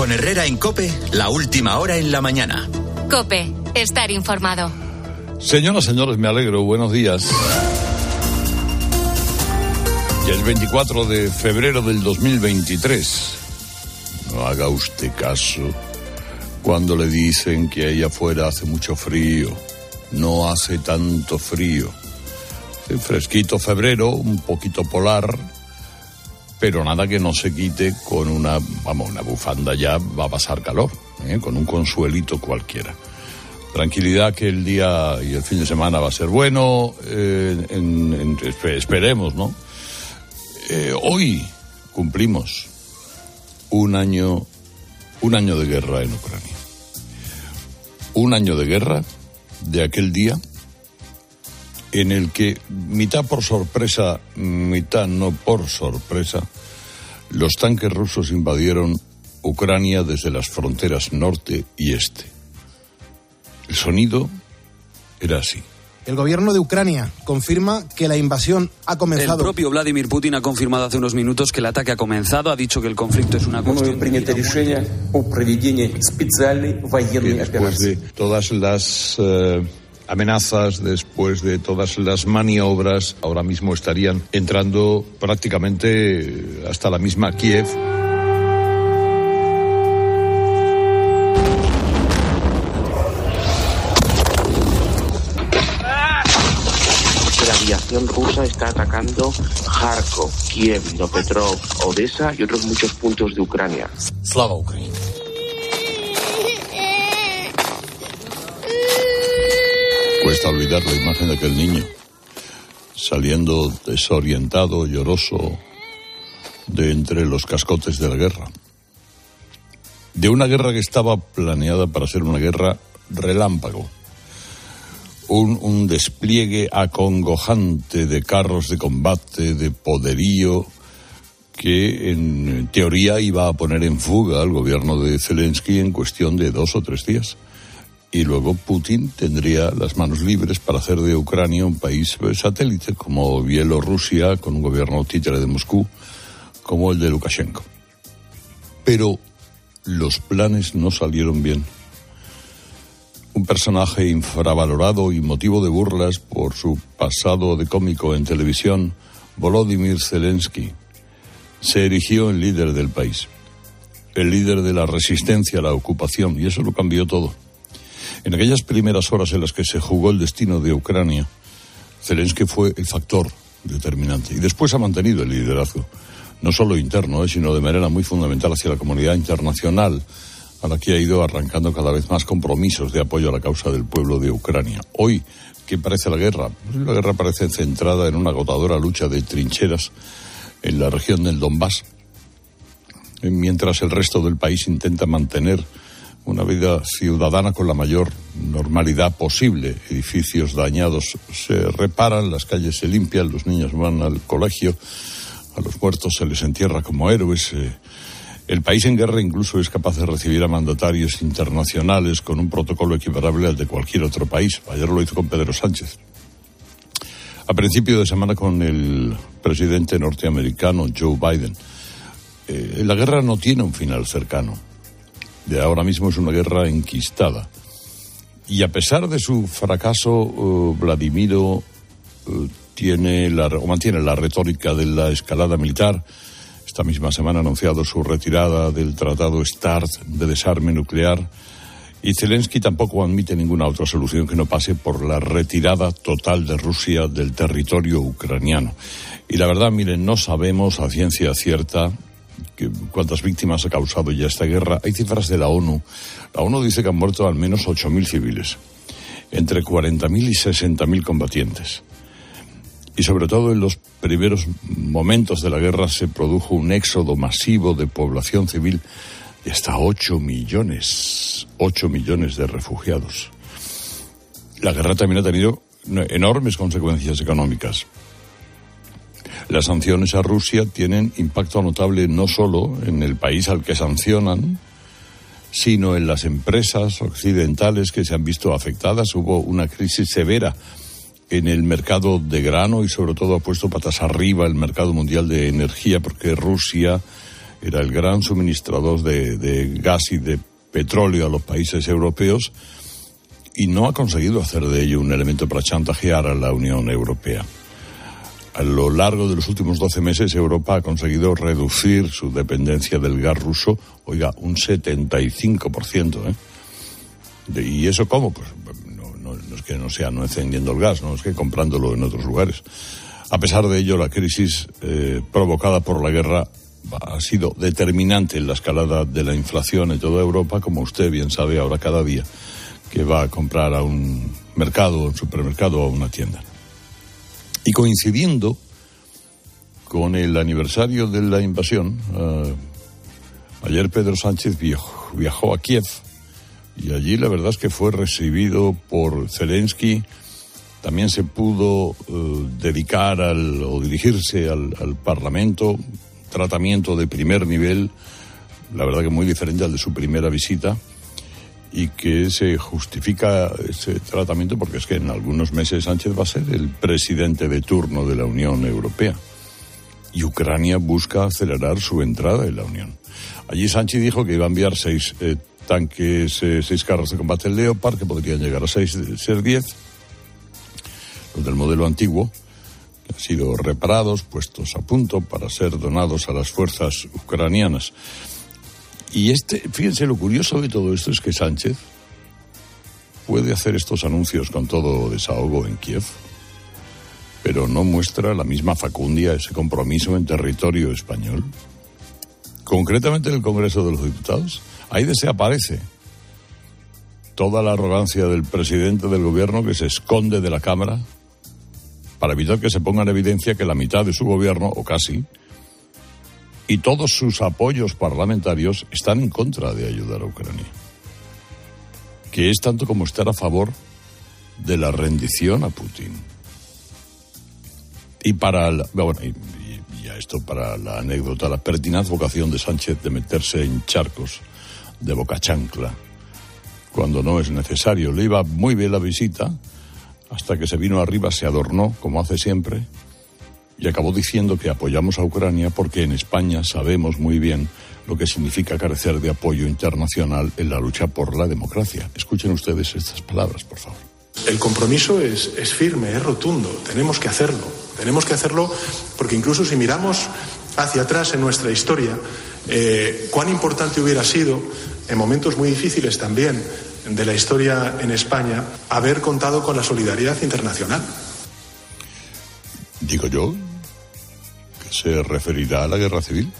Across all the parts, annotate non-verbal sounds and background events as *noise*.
Con Herrera en Cope, la última hora en la mañana. Cope, estar informado. Señoras, señores, me alegro. Buenos días. Ya es 24 de febrero del 2023. No haga usted caso cuando le dicen que ahí afuera hace mucho frío. No hace tanto frío. Hace fresquito febrero, un poquito polar, pero nada que no se quite con una, vamos, una bufanda ya va a pasar calor, ¿eh? con un consuelito cualquiera. Tranquilidad que el día y el fin de semana va a ser bueno, eh, esperemos, ¿no? Eh, hoy cumplimos un año, un año de guerra en Ucrania. Un año de guerra de aquel día en el que, mitad por sorpresa, mitad no por sorpresa, los tanques rusos invadieron Ucrania desde las fronteras norte y este. El sonido era así. El gobierno de Ucrania confirma que la invasión ha comenzado. El propio Vladimir Putin ha confirmado hace unos minutos que el ataque ha comenzado. Ha dicho que el conflicto es una cuestión. Después de todas las uh, amenazas, después de todas las maniobras, ahora mismo estarían entrando prácticamente hasta la misma Kiev. aviación rusa está atacando Kharkov, Kiev, Dnipropetrovsk, Odessa y otros muchos puntos de Ucrania. Slava Ucrania. Cuesta olvidar la imagen de aquel niño saliendo desorientado, lloroso, de entre los cascotes de la guerra. De una guerra que estaba planeada para ser una guerra relámpago un, un, despliegue acongojante de carros de combate, de poderío, que en teoría iba a poner en fuga al gobierno de Zelensky en cuestión de dos o tres días. Y luego Putin tendría las manos libres para hacer de Ucrania un país satélite, como Bielorrusia, con un gobierno títere de Moscú, como el de Lukashenko. Pero los planes no salieron bien un personaje infravalorado y motivo de burlas por su pasado de cómico en televisión, Volodymyr Zelensky, se erigió en líder del país, el líder de la resistencia a la ocupación, y eso lo cambió todo. En aquellas primeras horas en las que se jugó el destino de Ucrania, Zelensky fue el factor determinante, y después ha mantenido el liderazgo, no solo interno, eh, sino de manera muy fundamental hacia la comunidad internacional, a la que ha ido arrancando cada vez más compromisos de apoyo a la causa del pueblo de Ucrania. Hoy, ¿qué parece la guerra? La guerra parece centrada en una agotadora lucha de trincheras en la región del Donbass, mientras el resto del país intenta mantener una vida ciudadana con la mayor normalidad posible. Edificios dañados se reparan, las calles se limpian, los niños van al colegio, a los muertos se les entierra como héroes. Eh, el país en guerra incluso es capaz de recibir a mandatarios internacionales con un protocolo equiparable al de cualquier otro país. Ayer lo hizo con Pedro Sánchez. A principio de semana con el presidente norteamericano Joe Biden. Eh, la guerra no tiene un final cercano. Ahora mismo es una guerra enquistada. Y a pesar de su fracaso, uh, Vladimiro uh, tiene la, o mantiene la retórica de la escalada militar esta misma semana ha anunciado su retirada del Tratado START de desarme nuclear y Zelensky tampoco admite ninguna otra solución que no pase por la retirada total de Rusia del territorio ucraniano. Y la verdad, miren, no sabemos a ciencia cierta cuántas víctimas ha causado ya esta guerra. Hay cifras de la ONU. La ONU dice que han muerto al menos 8.000 civiles, entre 40.000 y 60.000 combatientes y sobre todo en los primeros momentos de la guerra se produjo un éxodo masivo de población civil de hasta 8 millones, 8 millones de refugiados. La guerra también ha tenido enormes consecuencias económicas. Las sanciones a Rusia tienen impacto notable no solo en el país al que sancionan, sino en las empresas occidentales que se han visto afectadas. Hubo una crisis severa en el mercado de grano y sobre todo ha puesto patas arriba el mercado mundial de energía porque Rusia era el gran suministrador de, de gas y de petróleo a los países europeos y no ha conseguido hacer de ello un elemento para chantajear a la Unión Europea. A lo largo de los últimos 12 meses, Europa ha conseguido reducir su dependencia del gas ruso, oiga, un 75%. ¿eh? ¿Y eso cómo? Pues no, no- no es que no sea no encendiendo el gas, no es que comprándolo en otros lugares. A pesar de ello, la crisis eh, provocada por la guerra ha sido determinante en la escalada de la inflación en toda Europa, como usted bien sabe ahora cada día que va a comprar a un mercado, a un supermercado o a una tienda. Y coincidiendo con el aniversario de la invasión, eh, ayer Pedro Sánchez viajó, viajó a Kiev y allí la verdad es que fue recibido por Zelensky. También se pudo eh, dedicar al, o dirigirse al, al Parlamento, tratamiento de primer nivel, la verdad que muy diferente al de su primera visita y que se justifica ese tratamiento porque es que en algunos meses Sánchez va a ser el presidente de turno de la Unión Europea y Ucrania busca acelerar su entrada en la Unión. Allí Sánchez dijo que iba a enviar seis eh, tanques, eh, seis carros de combate Leopard, que podrían llegar a seis, ser diez, los del modelo antiguo, que han sido reparados, puestos a punto para ser donados a las fuerzas ucranianas. Y este, fíjense, lo curioso de todo esto es que Sánchez puede hacer estos anuncios con todo desahogo en Kiev, pero no muestra la misma facundia, ese compromiso en territorio español. Concretamente en el Congreso de los Diputados, ahí desaparece toda la arrogancia del presidente del gobierno que se esconde de la Cámara para evitar que se ponga en evidencia que la mitad de su gobierno, o casi, y todos sus apoyos parlamentarios están en contra de ayudar a Ucrania. Que es tanto como estar a favor de la rendición a Putin. Y para la, bueno, y, y- a esto para la anécdota, la pertinaz vocación de Sánchez de meterse en charcos de boca chancla cuando no es necesario. Le iba muy bien la visita, hasta que se vino arriba se adornó, como hace siempre, y acabó diciendo que apoyamos a Ucrania porque en España sabemos muy bien lo que significa carecer de apoyo internacional en la lucha por la democracia. Escuchen ustedes estas palabras, por favor. El compromiso es, es firme, es rotundo. Tenemos que hacerlo. Tenemos que hacerlo porque incluso si miramos hacia atrás en nuestra historia, eh, cuán importante hubiera sido, en momentos muy difíciles también de la historia en España, haber contado con la solidaridad internacional. Digo yo se referirá a la guerra civil.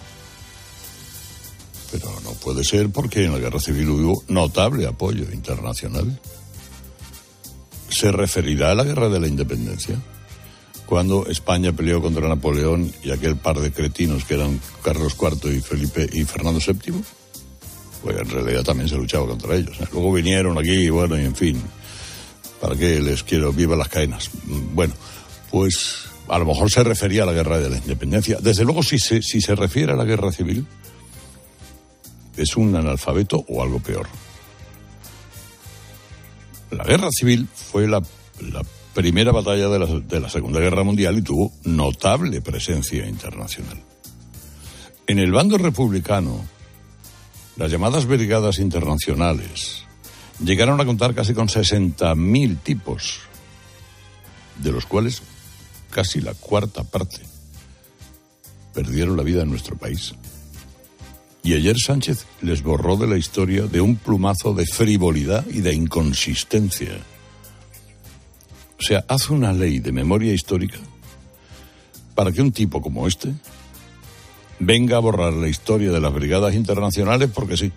Pero no puede ser porque en la guerra civil hubo notable apoyo internacional. Se referirá a la guerra de la independencia. Cuando España peleó contra Napoleón y aquel par de cretinos que eran Carlos IV y Felipe y Fernando VII, pues en realidad también se luchaba contra ellos. ¿eh? Luego vinieron aquí, bueno, y en fin, ¿para qué les quiero? Viva las cadenas. Mm, Bueno, pues a lo mejor se refería a la guerra de la independencia. Desde luego, si se, si se refiere a la guerra civil, es un analfabeto o algo peor. La guerra civil fue la, la primera batalla de la, de la Segunda Guerra Mundial y tuvo notable presencia internacional. En el bando republicano, las llamadas brigadas internacionales llegaron a contar casi con 60.000 tipos, de los cuales casi la cuarta parte perdieron la vida en nuestro país. Y ayer Sánchez les borró de la historia de un plumazo de frivolidad y de inconsistencia. O sea, hace una ley de memoria histórica para que un tipo como este venga a borrar la historia de las brigadas internacionales porque sí.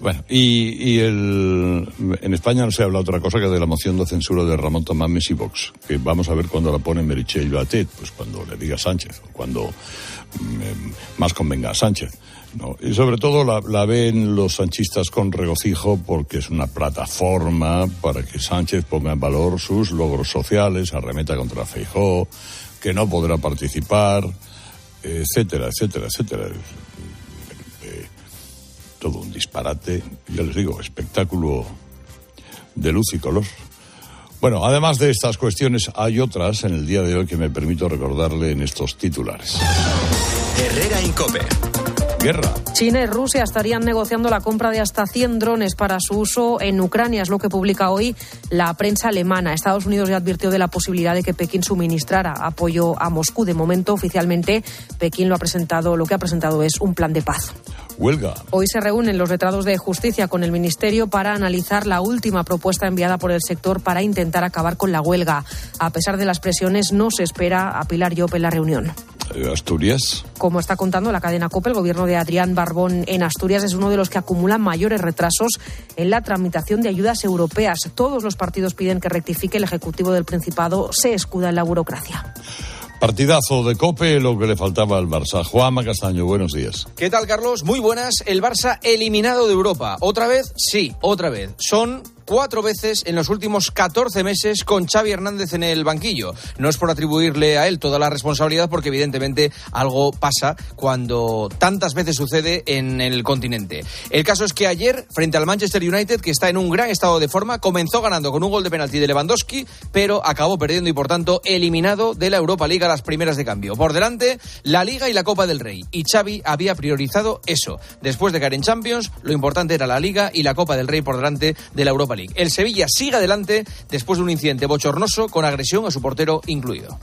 Bueno, y, y el, en España no se habla otra cosa que de la moción de censura de Ramón Tomás Messi Vox, que vamos a ver cuándo la pone Merichel Batet, pues cuando le diga Sánchez, o cuando mm, más convenga a Sánchez. ¿no? Y sobre todo la, la ven los sanchistas con regocijo porque es una plataforma para que Sánchez ponga en valor sus logros sociales, arremeta contra Feijó, que no podrá participar, etcétera, etcétera, etcétera. Todo un disparate, ya les digo, espectáculo de luz y color. Bueno, además de estas cuestiones, hay otras en el día de hoy que me permito recordarle en estos titulares. Herrera Incope. Guerra. China y Rusia estarían negociando la compra de hasta 100 drones para su uso en Ucrania, es lo que publica hoy la prensa alemana. Estados Unidos ya advirtió de la posibilidad de que Pekín suministrara apoyo a Moscú. De momento, oficialmente, Pekín lo ha presentado, lo que ha presentado es un plan de paz. Huelga. Hoy se reúnen los letrados de justicia con el Ministerio para analizar la última propuesta enviada por el sector para intentar acabar con la huelga. A pesar de las presiones, no se espera a Pilar Llop en la reunión. Asturias. Como está contando la cadena COPE, el gobierno de Adrián Barbón en Asturias es uno de los que acumula mayores retrasos en la tramitación de ayudas europeas. Todos los partidos piden que rectifique el Ejecutivo del Principado, se escuda en la burocracia. Partidazo de Cope, lo que le faltaba al Barça. Juanma Castaño, buenos días. ¿Qué tal, Carlos? Muy buenas. El Barça eliminado de Europa. ¿Otra vez? Sí, otra vez. Son cuatro veces en los últimos 14 meses con Xavi Hernández en el banquillo. No es por atribuirle a él toda la responsabilidad porque evidentemente algo pasa cuando tantas veces sucede en el continente. El caso es que ayer, frente al Manchester United, que está en un gran estado de forma, comenzó ganando con un gol de penalti de Lewandowski, pero acabó perdiendo y por tanto eliminado de la Europa League a las primeras de cambio. Por delante, la Liga y la Copa del Rey. Y Xavi había priorizado eso. Después de caer en Champions, lo importante era la Liga y la Copa del Rey por delante de la Europa League. El Sevilla sigue adelante después de un incidente bochornoso con agresión a su portero incluido.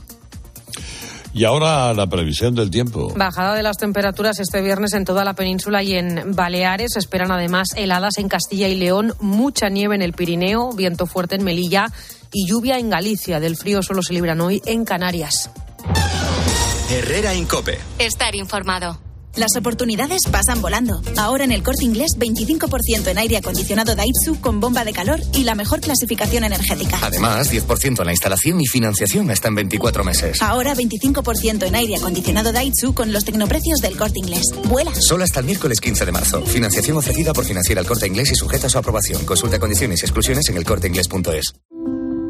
Y ahora la previsión del tiempo. Bajada de las temperaturas este viernes en toda la península y en Baleares. Esperan además heladas en Castilla y León, mucha nieve en el Pirineo, viento fuerte en Melilla y lluvia en Galicia. Del frío solo se libran hoy en Canarias. Herrera Incope. Estar informado. Las oportunidades pasan volando. Ahora en el corte inglés, 25% en aire acondicionado Daitsu con bomba de calor y la mejor clasificación energética. Además, 10% en la instalación y financiación hasta en 24 meses. Ahora 25% en aire acondicionado Daitsu con los tecnoprecios del corte inglés. ¡Vuela! Solo hasta el miércoles 15 de marzo. Financiación ofrecida por Financiera el Corte Inglés y sujeta a su aprobación. Consulta condiciones y exclusiones en elcorteinglés.es.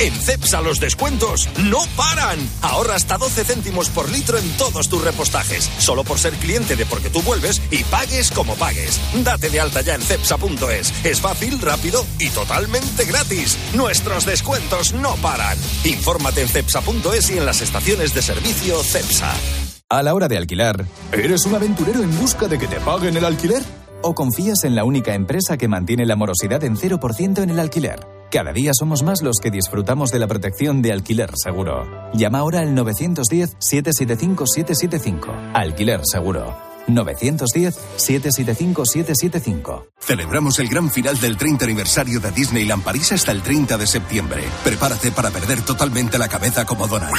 En CEPSA los descuentos no paran. Ahorra hasta 12 céntimos por litro en todos tus repostajes. Solo por ser cliente de Porque tú vuelves y pagues como pagues. Date de alta ya en CEPSA.es. Es fácil, rápido y totalmente gratis. Nuestros descuentos no paran. Infórmate en CEPSA.es y en las estaciones de servicio CEPSA. A la hora de alquilar, ¿eres un aventurero en busca de que te paguen el alquiler? ¿O confías en la única empresa que mantiene la morosidad en 0% en el alquiler? Cada día somos más los que disfrutamos de la protección de alquiler seguro. Llama ahora al 910-775-775. Alquiler seguro. 910-775-775. Celebramos el gran final del 30 aniversario de Disneyland París hasta el 30 de septiembre. Prepárate para perder totalmente la cabeza como Donald.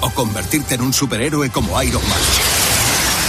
O convertirte en un superhéroe como Iron Man.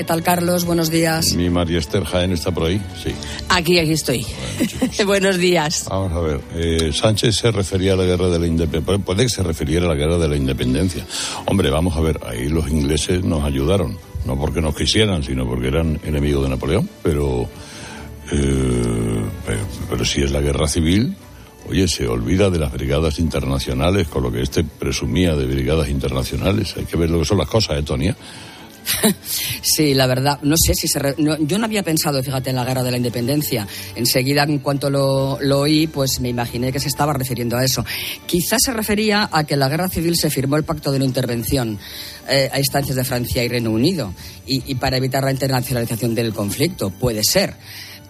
¿Qué tal, Carlos? Buenos días. ¿Mi María Esther Jaén está por ahí? Sí. Aquí, aquí estoy. Bueno, *laughs* Buenos días. Vamos a ver. Eh, Sánchez se refería a la guerra de la independencia. Puede que se refiriera a la guerra de la independencia. Hombre, vamos a ver. Ahí los ingleses nos ayudaron. No porque nos quisieran, sino porque eran enemigos de Napoleón. Pero, eh, pero, pero si es la guerra civil, Oye, se olvida de las brigadas internacionales, con lo que este presumía de brigadas internacionales. Hay que ver lo que son las cosas, ¿eh, Tonia? *laughs* Sí, la verdad, no sé si se. Re... Yo no había pensado, fíjate, en la guerra de la independencia. Enseguida, en cuanto lo, lo, oí, pues me imaginé que se estaba refiriendo a eso. Quizás se refería a que en la guerra civil se firmó el pacto de no intervención eh, a instancias de Francia y Reino Unido y para evitar la internacionalización del conflicto. Puede ser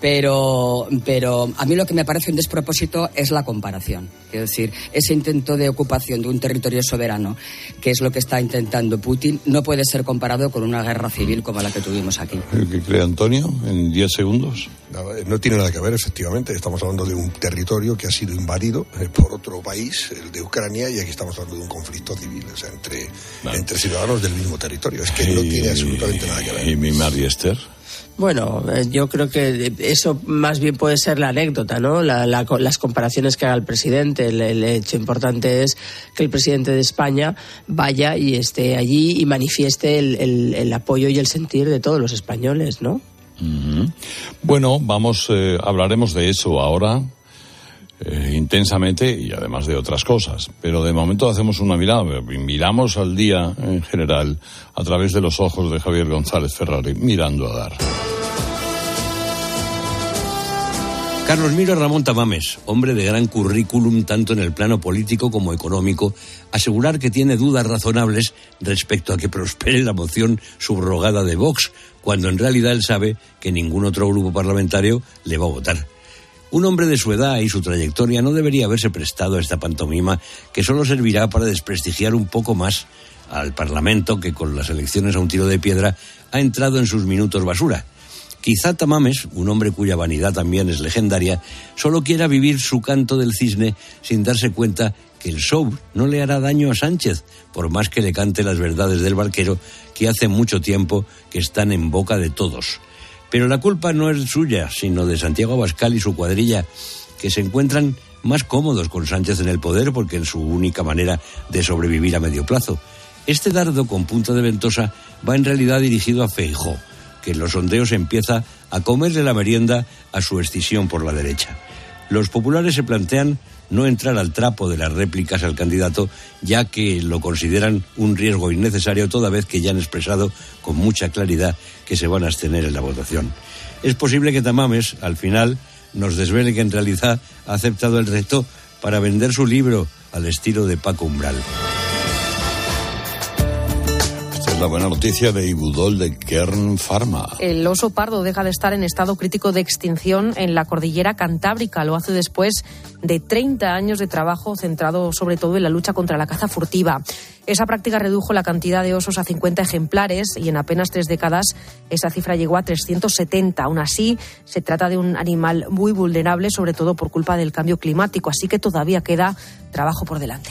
Pero, pero a mí lo que me parece un despropósito es la comparación. Es decir, ese intento de ocupación de un territorio soberano, que es lo que está intentando Putin, no puede ser comparado con una guerra civil como la que tuvimos aquí. ¿Qué cree Antonio en 10 segundos? No, tiene nada que ver, efectivamente. Estamos hablando de un territorio que ha sido invadido eh, por otro país, el de Ucrania, y aquí estamos hablando de un conflicto civil, o sea, entre, entre ciudadanos del mismo territorio. Es que no tiene absolutamente nada que ver. ¿Y mi María Esther? Bueno, eh, yo creo que eso más bien puede ser la anécdota, ¿no? las comparaciones que haga el presidente. El, hecho importante es que el presidente de España vaya y esté allí y manifieste el, apoyo y el sentir de todos los españoles, ¿no? Bueno, vamos, eh, hablaremos de eso ahora. Eh, intensamente y además de otras cosas. Pero de momento hacemos una mirada, miramos al día en general a través de los ojos de Javier González Ferrari, mirando a dar. Carlos Miro Ramón Tamames, hombre de gran currículum tanto en el plano político como económico, asegurar que tiene dudas razonables respecto a que prospere la moción subrogada de Vox, cuando en realidad él sabe que ningún otro grupo parlamentario le va a votar. Un hombre de su edad y su trayectoria no debería haberse prestado a esta pantomima que solo servirá para desprestigiar un poco más al Parlamento que con las elecciones a un tiro de piedra ha entrado en sus minutos basura. Quizá Tamames, un hombre cuya vanidad también es legendaria, solo quiera vivir su canto del cisne sin darse cuenta que el show no le hará daño a Sánchez, por más que le cante las verdades del barquero que hace mucho tiempo que están en boca de todos. Pero la culpa no es suya, sino de Santiago Abascal y su cuadrilla, que se encuentran más cómodos con Sánchez en el poder porque es su única manera de sobrevivir a medio plazo. Este dardo con punta de ventosa va en realidad dirigido a Feijó, que en los sondeos empieza a comerle la merienda a su escisión por la derecha. Los populares se plantean no entrar al trapo de las réplicas al candidato, ya que lo consideran un riesgo innecesario toda vez que ya han expresado con mucha claridad que se van a abstener en la votación. Es posible que Tamames, al final, nos desvele que en realidad ha aceptado el reto para vender su libro al estilo de Paco Umbral la buena noticia de Ibudol de Kern Pharma. El oso pardo deja de estar en estado crítico de extinción en la cordillera Cantábrica. Lo hace después de 30 años de trabajo centrado sobre todo en la lucha contra la caza furtiva. Esa práctica redujo la cantidad de osos a 50 ejemplares y en apenas tres décadas esa cifra llegó a 370. Aún así, se trata de un animal muy vulnerable, sobre todo por culpa del cambio climático, así que todavía queda trabajo por delante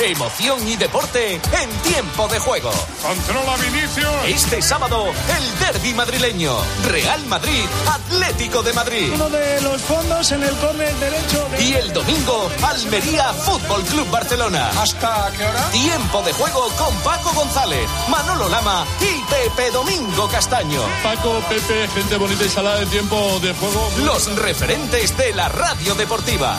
Emoción y deporte en tiempo de juego. Controla Vinicius. Este sábado, el derby madrileño. Real Madrid, Atlético de Madrid. Uno de los fondos en el córner derecho. Y el domingo, Almería Fútbol Club Barcelona. ¿Hasta qué hora? Tiempo de juego con Paco González, Manolo Lama y Pepe Domingo Castaño. Paco, Pepe, gente bonita y salada de tiempo de juego. Los referentes de la radio deportiva.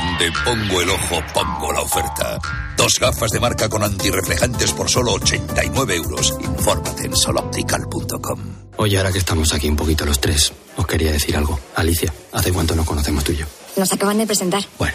Donde pongo el ojo, pongo la oferta. Dos gafas de marca con antirreflejantes por solo 89 euros. Infórmate en soloptical.com. Oye, ahora que estamos aquí un poquito los tres, os quería decir algo. Alicia, ¿hace cuánto nos conocemos tú y yo? Nos acaban de presentar. Bueno,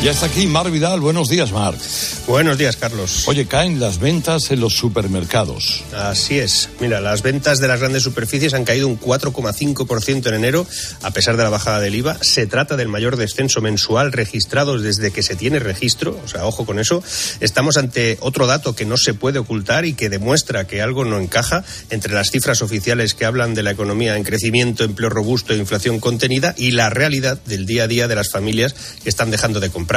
Ya está aquí Mar Vidal. Buenos días, Mar. Buenos días, Carlos. Oye, caen las ventas en los supermercados. Así es. Mira, las ventas de las grandes superficies han caído un 4,5% en enero, a pesar de la bajada del IVA. Se trata del mayor descenso mensual registrado desde que se tiene registro. O sea, ojo con eso. Estamos ante otro dato que no se puede ocultar y que demuestra que algo no encaja entre las cifras oficiales que hablan de la economía en crecimiento, empleo robusto e inflación contenida y la realidad del día a día de las familias que están dejando de comprar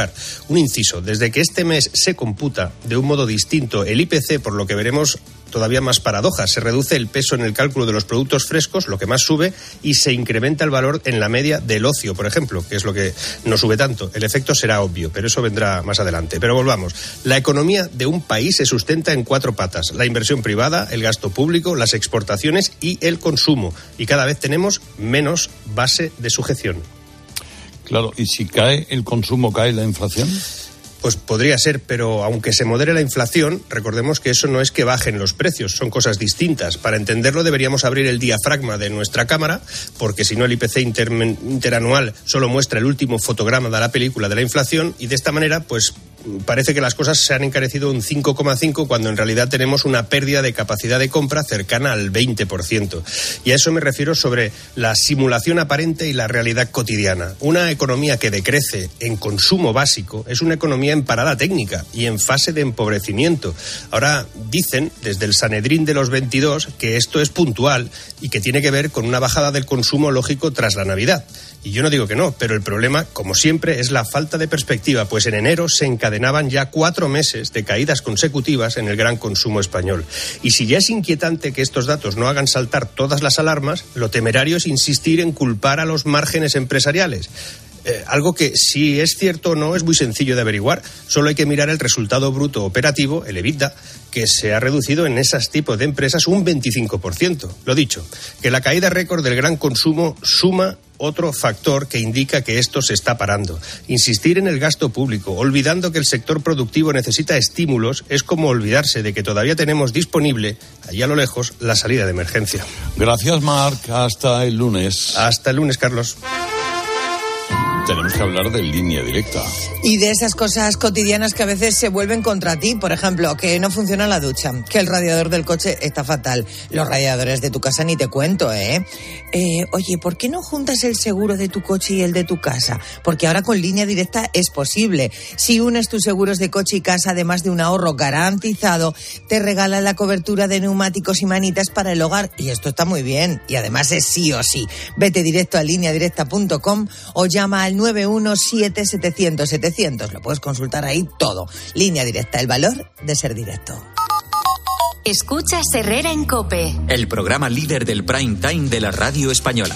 un inciso, desde que este mes se computa de un modo distinto el IPC, por lo que veremos todavía más paradojas. Se reduce el peso en el cálculo de los productos frescos, lo que más sube, y se incrementa el valor en la media del ocio, por ejemplo, que es lo que no sube tanto. El efecto será obvio, pero eso vendrá más adelante. Pero volvamos. La economía de un país se sustenta en cuatro patas. La inversión privada, el gasto público, las exportaciones y el consumo. Y cada vez tenemos menos base de sujeción. Claro, ¿y si cae el consumo, cae la inflación? Pues podría ser, pero aunque se modere la inflación, recordemos que eso no es que bajen los precios, son cosas distintas. Para entenderlo deberíamos abrir el diafragma de nuestra cámara, porque si no el IPC interanual solo muestra el último fotograma de la película de la inflación y de esta manera pues parece que las cosas se han encarecido un 5,5 cuando en realidad tenemos una pérdida de capacidad de compra cercana al 20%. Y a eso me refiero sobre la simulación aparente y la realidad cotidiana. Una economía que decrece en consumo básico es una economía en parada técnica y en fase de empobrecimiento. Ahora dicen desde el Sanedrín de los 22 que esto es puntual y que tiene que ver con una bajada del consumo lógico tras la Navidad. Y yo no digo que no, pero el problema, como siempre, es la falta de perspectiva, pues en enero se encadenaban ya cuatro meses de caídas consecutivas en el gran consumo español. Y si ya es inquietante que estos datos no hagan saltar todas las alarmas, lo temerario es insistir en culpar a los márgenes empresariales. Eh, algo que si es cierto o no es muy sencillo de averiguar. Solo hay que mirar el resultado bruto operativo, el EBITDA, que se ha reducido en esos tipos de empresas un 25%. Lo dicho, que la caída récord del gran consumo suma otro factor que indica que esto se está parando. Insistir en el gasto público, olvidando que el sector productivo necesita estímulos, es como olvidarse de que todavía tenemos disponible, allá a lo lejos, la salida de emergencia. Gracias, Marc. Hasta el lunes. Hasta el lunes, Carlos tenemos que hablar de línea directa. Y de esas cosas cotidianas que a veces se vuelven contra ti. Por ejemplo, que no funciona la ducha, que el radiador del coche está fatal. Los radiadores de tu casa ni te cuento, ¿eh? eh oye, ¿por qué no juntas el seguro de tu coche y el de tu casa? Porque ahora con línea directa es posible. Si unes tus seguros de coche y casa, además de un ahorro garantizado, te regalan la cobertura de neumáticos y manitas para el hogar. Y esto está muy bien. Y además es sí o sí. Vete directo a lineadirecta.com o llama al 917-700-700. Lo puedes consultar ahí todo. Línea directa, el valor de ser directo. Escucha Herrera en Cope. El programa líder del prime time de la radio española.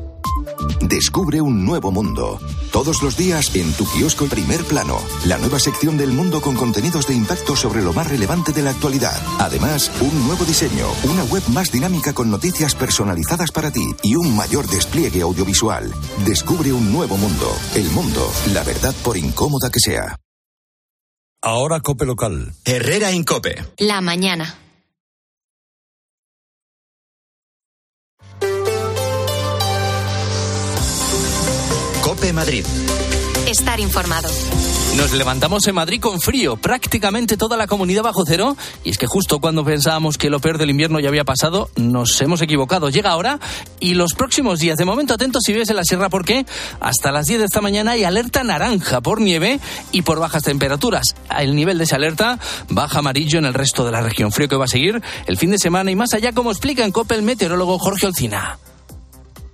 Descubre un nuevo mundo. Todos los días en tu kiosco Primer Plano, la nueva sección del mundo con contenidos de impacto sobre lo más relevante de la actualidad. Además, un nuevo diseño, una web más dinámica con noticias personalizadas para ti y un mayor despliegue audiovisual. Descubre un nuevo mundo. El mundo, la verdad por incómoda que sea. Ahora Cope Local. Herrera Incope. La mañana. Cope Madrid. Estar informado. Nos levantamos en Madrid con frío, prácticamente toda la comunidad bajo cero, y es que justo cuando pensábamos que lo peor del invierno ya había pasado, nos hemos equivocado. Llega ahora y los próximos días, de momento atentos si vives en la sierra porque hasta las 10 de esta mañana hay alerta naranja por nieve y por bajas temperaturas. El nivel de esa alerta baja amarillo en el resto de la región. Frío que va a seguir el fin de semana y más allá, como explica en COPE el meteorólogo Jorge Olcina.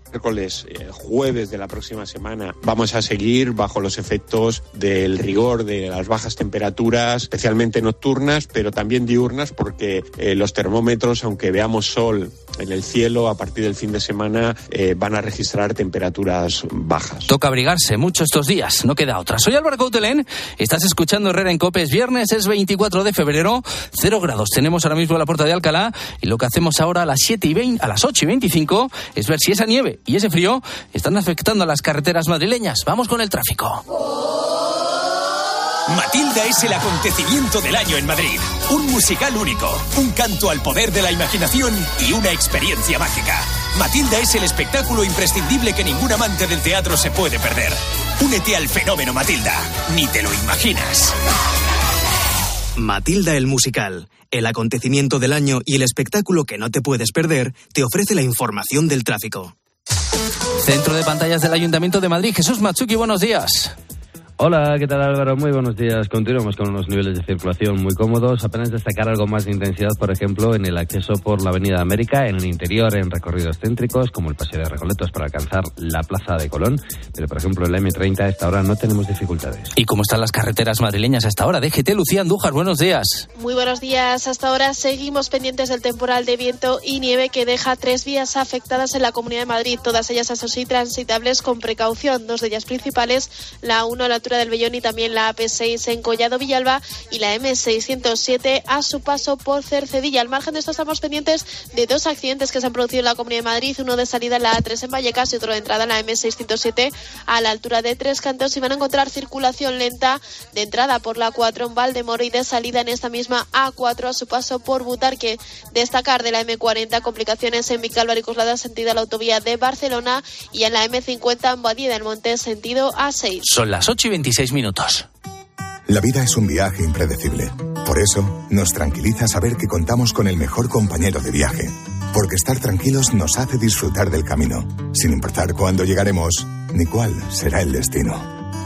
Miércoles, eh, jueves de la próxima semana, vamos a seguir bajo los efectos del rigor de las bajas temperaturas, especialmente nocturnas, pero también diurnas, porque eh, los termómetros, aunque veamos sol en el cielo, a partir del fin de semana eh, van a registrar temperaturas bajas. Toca abrigarse mucho estos días, no queda otra. Soy Álvaro Coutelén, estás escuchando Herrera en Copes, viernes es 24 de febrero, cero grados tenemos ahora mismo la puerta de Alcalá y lo que hacemos ahora a las 7 y 20, a las 8 y 25 es ver si esa nieve y ese frío están afectando a las carreteras madrileñas. Vamos con el tráfico. Matilda es el acontecimiento del año en Madrid. Un musical único, un canto al poder de la imaginación y una experiencia mágica. Matilda es el espectáculo imprescindible que ningún amante del teatro se puede perder. Únete al fenómeno Matilda. Ni te lo imaginas. Matilda el musical, el acontecimiento del año y el espectáculo que no te puedes perder, te ofrece la información del tráfico. Centro de pantallas del Ayuntamiento de Madrid. Jesús Machuki, buenos días. Hola, ¿qué tal Álvaro? Muy buenos días. Continuamos con unos niveles de circulación muy cómodos. Apenas destacar algo más de intensidad, por ejemplo, en el acceso por la Avenida América, en el interior, en recorridos céntricos, como el Paseo de Recoletos para alcanzar la Plaza de Colón. Pero, por ejemplo, en la M30 a esta hora no tenemos dificultades. ¿Y cómo están las carreteras madrileñas hasta ahora? Déjete, Lucía Andújar, buenos días. Muy buenos días. Hasta ahora seguimos pendientes del temporal de viento y nieve que deja tres vías afectadas en la Comunidad de Madrid, todas ellas, eso sí, transitables con precaución. Dos de ellas principales, la 1 a la altura del Bellón y también la AP6 en Collado Villalba y la M607 a su paso por Cercedilla. Al margen de esto estamos pendientes de dos accidentes que se han producido en la Comunidad de Madrid, uno de salida en la A3 en Vallecas y otro de entrada en la M607 a la altura de Tres Cantos y van a encontrar circulación lenta de entrada por la 4 en Valdemoro y de salida en esta misma A4 a su paso por Butarque. Destacar de la M40 complicaciones en Vicálvaro y Coslada sentido a la autovía de Barcelona y en la M50 en Badía del Monte sentido A6. Son las 8 y 26 minutos. La vida es un viaje impredecible. Por eso, nos tranquiliza saber que contamos con el mejor compañero de viaje. Porque estar tranquilos nos hace disfrutar del camino, sin importar cuándo llegaremos ni cuál será el destino.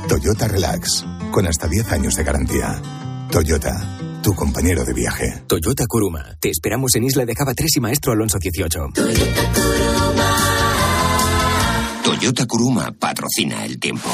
Toyota Relax, con hasta 10 años de garantía. Toyota, tu compañero de viaje. Toyota Kuruma. Te esperamos en Isla de Java 3 y Maestro Alonso 18. Toyota Kuruma patrocina el tiempo.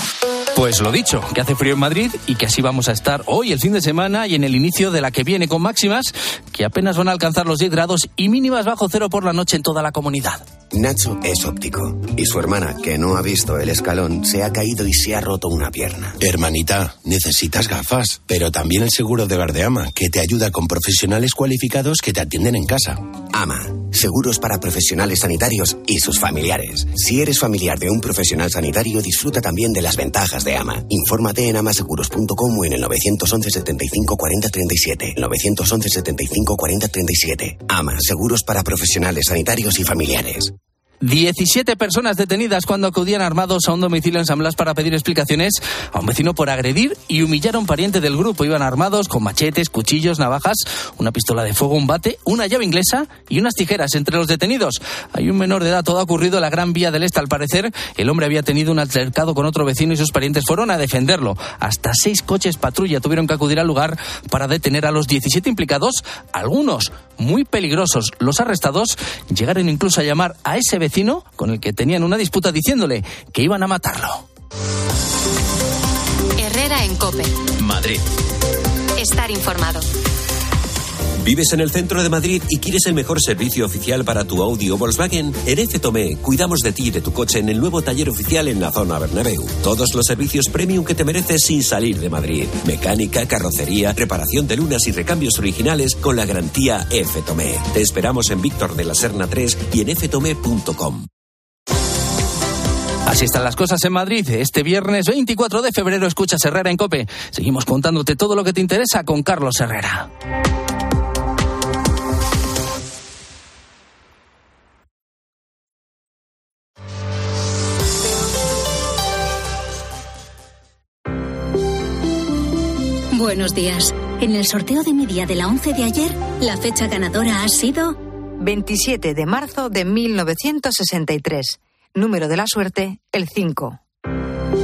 Pues lo dicho, que hace frío en Madrid y que así vamos a estar hoy, el fin de semana y en el inicio de la que viene con máximas que apenas van a alcanzar los 10 grados y mínimas bajo cero por la noche en toda la comunidad. Nacho es óptico y su hermana, que no ha visto el escalón, se ha caído y se ha roto una pierna. Hermanita, necesitas gafas, pero también el seguro de Gardeama, que te ayuda con profesionales cualificados que te atienden en casa. AMA, seguros para profesionales sanitarios y sus familiares. Si eres familiar de un profesional sanitario, disfruta también de las ventajas de AMA. Infórmate en amaseguros.com o en el 911 75 40 37. 911 75 40 37. AMA, seguros para profesionales sanitarios y familiares. 17 personas detenidas cuando acudían armados a un domicilio en San Blas para pedir explicaciones a un vecino por agredir y humillar a un pariente del grupo. Iban armados con machetes, cuchillos, navajas, una pistola de fuego, un bate, una llave inglesa y unas tijeras entre los detenidos. Hay un menor de edad. Todo ha ocurrido en la Gran Vía del Este. Al parecer, el hombre había tenido un altercado con otro vecino y sus parientes fueron a defenderlo. Hasta seis coches patrulla tuvieron que acudir al lugar para detener a los 17 implicados, algunos muy peligrosos. Los arrestados llegaron incluso a llamar a ese vecino con el que tenían una disputa diciéndole que iban a matarlo. Herrera en Cope. Madrid. Estar informado. ¿Vives en el centro de Madrid y quieres el mejor servicio oficial para tu Audi o Volkswagen? En F Tomé cuidamos de ti y de tu coche en el nuevo taller oficial en la zona Bernabéu. Todos los servicios premium que te mereces sin salir de Madrid. Mecánica, carrocería, reparación de lunas y recambios originales con la garantía F Tomé. Te esperamos en Víctor de la Serna 3 y en ftomé.com. Así están las cosas en Madrid. Este viernes 24 de febrero escuchas Herrera en Cope. Seguimos contándote todo lo que te interesa con Carlos Herrera. Buenos días. En el sorteo de mi día de la 11 de ayer, la fecha ganadora ha sido 27 de marzo de 1963. Número de la suerte, el 5.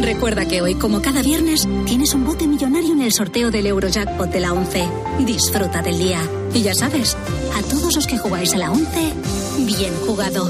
Recuerda que hoy, como cada viernes, tienes un bote millonario en el sorteo del Eurojackpot de la 11. Disfruta del día. Y ya sabes, a todos los que jugáis a la 11, bien jugado.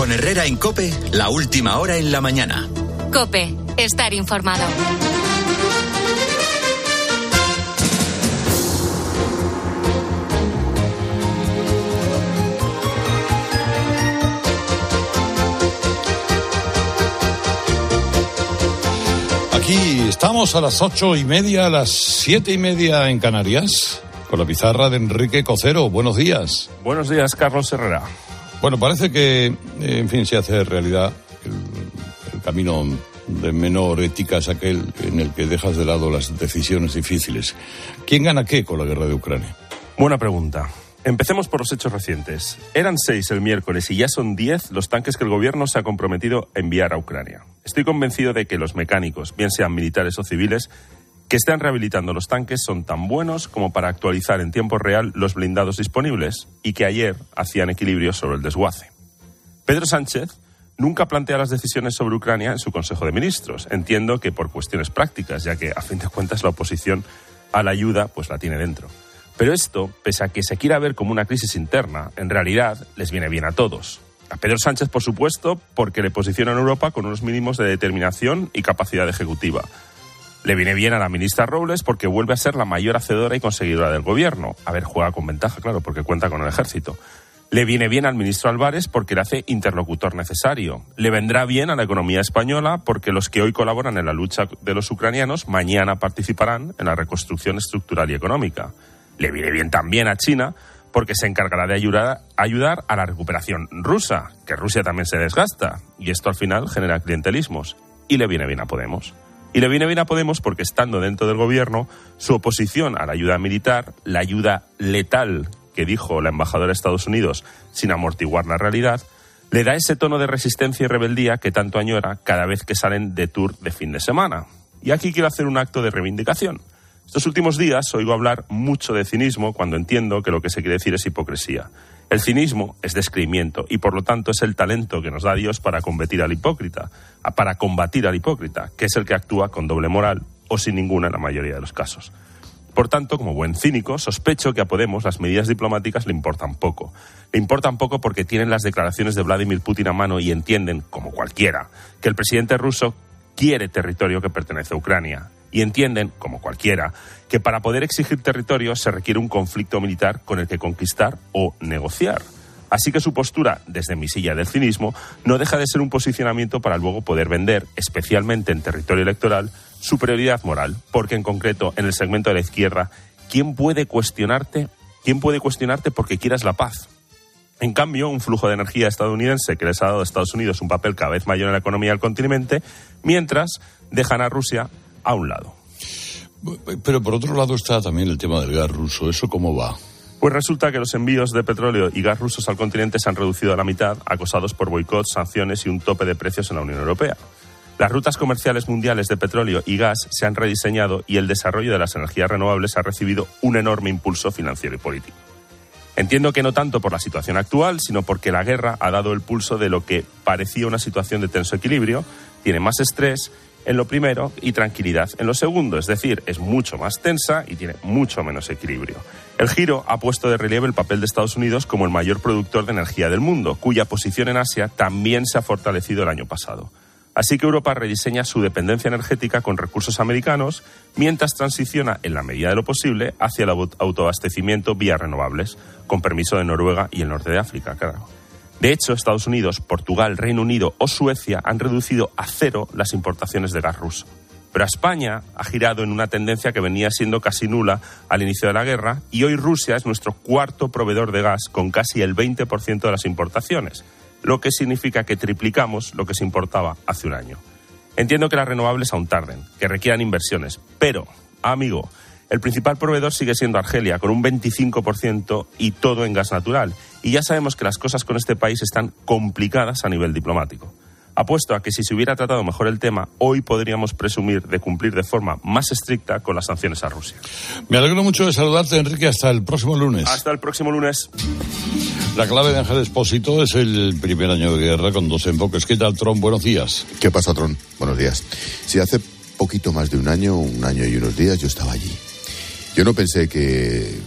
Con Herrera en Cope, la última hora en la mañana. Cope, estar informado. Aquí estamos a las ocho y media, a las siete y media en Canarias, con la pizarra de Enrique Cocero. Buenos días. Buenos días, Carlos Herrera. Bueno, parece que, en fin, se hace realidad el, el camino de menor ética es aquel en el que dejas de lado las decisiones difíciles. ¿Quién gana qué con la guerra de Ucrania? Buena pregunta. Empecemos por los hechos recientes. Eran seis el miércoles y ya son diez los tanques que el gobierno se ha comprometido a enviar a Ucrania. Estoy convencido de que los mecánicos, bien sean militares o civiles, que están rehabilitando los tanques son tan buenos como para actualizar en tiempo real los blindados disponibles y que ayer hacían equilibrio sobre el desguace. Pedro Sánchez nunca plantea las decisiones sobre Ucrania en su Consejo de Ministros. Entiendo que por cuestiones prácticas, ya que a fin de cuentas la oposición a la ayuda pues la tiene dentro. Pero esto, pese a que se quiera ver como una crisis interna, en realidad les viene bien a todos. A Pedro Sánchez, por supuesto, porque le posiciona en Europa con unos mínimos de determinación y capacidad ejecutiva. Le viene bien a la ministra Robles porque vuelve a ser la mayor hacedora y conseguidora del gobierno. A ver, juega con ventaja, claro, porque cuenta con el ejército. Le viene bien al ministro Álvarez porque le hace interlocutor necesario. Le vendrá bien a la economía española porque los que hoy colaboran en la lucha de los ucranianos mañana participarán en la reconstrucción estructural y económica. Le viene bien también a China porque se encargará de ayudar, ayudar a la recuperación rusa, que Rusia también se desgasta, y esto al final genera clientelismos. Y le viene bien a Podemos. Y le viene bien a Podemos porque estando dentro del gobierno, su oposición a la ayuda militar, la ayuda letal que dijo la embajadora de Estados Unidos sin amortiguar la realidad, le da ese tono de resistencia y rebeldía que tanto añora cada vez que salen de tour de fin de semana. Y aquí quiero hacer un acto de reivindicación. Estos últimos días oigo hablar mucho de cinismo cuando entiendo que lo que se quiere decir es hipocresía. El cinismo es descreimiento y por lo tanto es el talento que nos da Dios para combatir al hipócrita, para combatir al hipócrita, que es el que actúa con doble moral o sin ninguna en la mayoría de los casos. Por tanto, como buen cínico, sospecho que a Podemos las medidas diplomáticas le importan poco. Le importan poco porque tienen las declaraciones de Vladimir Putin a mano y entienden, como cualquiera, que el presidente ruso quiere territorio que pertenece a Ucrania y entienden, como cualquiera, que para poder exigir territorio se requiere un conflicto militar con el que conquistar o negociar. Así que su postura, desde mi silla del cinismo, no deja de ser un posicionamiento para luego poder vender, especialmente en territorio electoral, su prioridad moral, porque en concreto, en el segmento de la izquierda, ¿quién puede cuestionarte? ¿Quién puede cuestionarte porque quieras la paz? En cambio, un flujo de energía estadounidense que les ha dado a Estados Unidos un papel cada vez mayor en la economía del continente, mientras dejan a Rusia a un lado. Pero por otro lado está también el tema del gas ruso. ¿Eso cómo va? Pues resulta que los envíos de petróleo y gas rusos al continente se han reducido a la mitad, acosados por boicots, sanciones y un tope de precios en la Unión Europea. Las rutas comerciales mundiales de petróleo y gas se han rediseñado y el desarrollo de las energías renovables ha recibido un enorme impulso financiero y político. Entiendo que no tanto por la situación actual, sino porque la guerra ha dado el pulso de lo que parecía una situación de tenso equilibrio, tiene más estrés en lo primero y tranquilidad en lo segundo, es decir, es mucho más tensa y tiene mucho menos equilibrio. El giro ha puesto de relieve el papel de Estados Unidos como el mayor productor de energía del mundo, cuya posición en Asia también se ha fortalecido el año pasado. Así que Europa rediseña su dependencia energética con recursos americanos, mientras transiciona, en la medida de lo posible, hacia el autoabastecimiento vía renovables, con permiso de Noruega y el norte de África, claro. De hecho, Estados Unidos, Portugal, Reino Unido o Suecia han reducido a cero las importaciones de gas ruso. Pero España ha girado en una tendencia que venía siendo casi nula al inicio de la guerra y hoy Rusia es nuestro cuarto proveedor de gas con casi el 20% de las importaciones, lo que significa que triplicamos lo que se importaba hace un año. Entiendo que las renovables aún tarden, que requieran inversiones, pero, amigo, El principal proveedor sigue siendo Argelia, con un 25% y todo en gas natural. Y ya sabemos que las cosas con este país están complicadas a nivel diplomático. Apuesto a que si se hubiera tratado mejor el tema, hoy podríamos presumir de cumplir de forma más estricta con las sanciones a Rusia. Me alegro mucho de saludarte, Enrique. Hasta el próximo lunes. Hasta el próximo lunes. La clave de Ángel Espósito es el primer año de guerra con dos enfoques. ¿Qué tal, Tron? Buenos días. ¿Qué pasa, Tron? Buenos días. Si hace poquito más de un año, un año y unos días, yo estaba allí. Yo no pensé que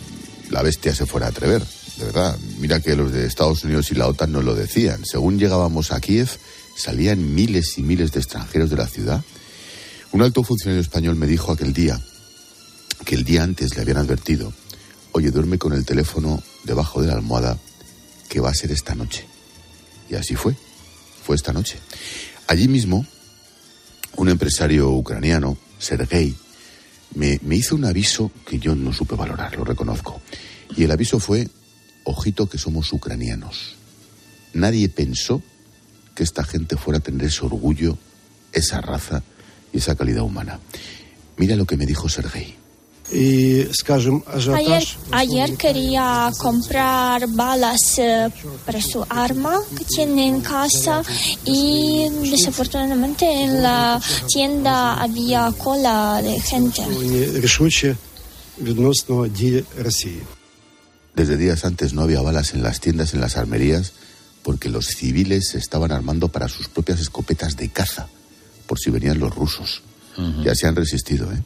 la bestia se fuera a atrever, de verdad. Mira que los de Estados Unidos y la OTAN nos lo decían. Según llegábamos a Kiev, salían miles y miles de extranjeros de la ciudad. Un alto funcionario español me dijo aquel día que el día antes le habían advertido, oye, duerme con el teléfono debajo de la almohada, que va a ser esta noche. Y así fue, fue esta noche. Allí mismo, un empresario ucraniano, Sergei, me, me hizo un aviso que yo no supe valorar, lo reconozco. Y el aviso fue, ojito que somos ucranianos. Nadie pensó que esta gente fuera a tener ese orgullo, esa raza y esa calidad humana. Mira lo que me dijo Sergei. Ayer, ayer quería comprar balas eh, para su arma que tiene en casa y desafortunadamente en la tienda había cola de gente. Desde días antes no había balas en las tiendas, en las armerías, porque los civiles se estaban armando para sus propias escopetas de caza, por si venían los rusos. Ya se han resistido, ¿eh?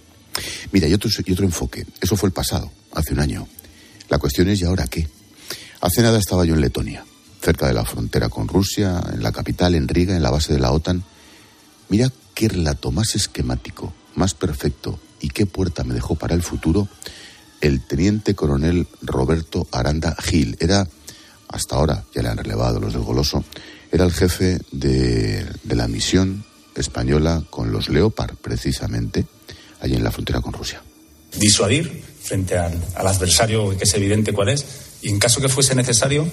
Mira, y otro, enfoque. Eso fue el pasado, hace un año. La cuestión es, ¿y ahora qué? Hace nada estaba yo en Letonia, cerca de la frontera con Rusia, en la capital, en Riga, en la base de la OTAN. Mira qué relato más esquemático, más perfecto y qué puerta me dejó para el futuro el teniente coronel Roberto Aranda Gil. Era, hasta ahora, ya le han relevado los del Goloso, era el jefe de, de la misión española con los Leopard, precisamente, allí en la frontera con Rusia. Disuadir frente al, al, adversario, que es evidente cuál es, y en caso que fuese necesario,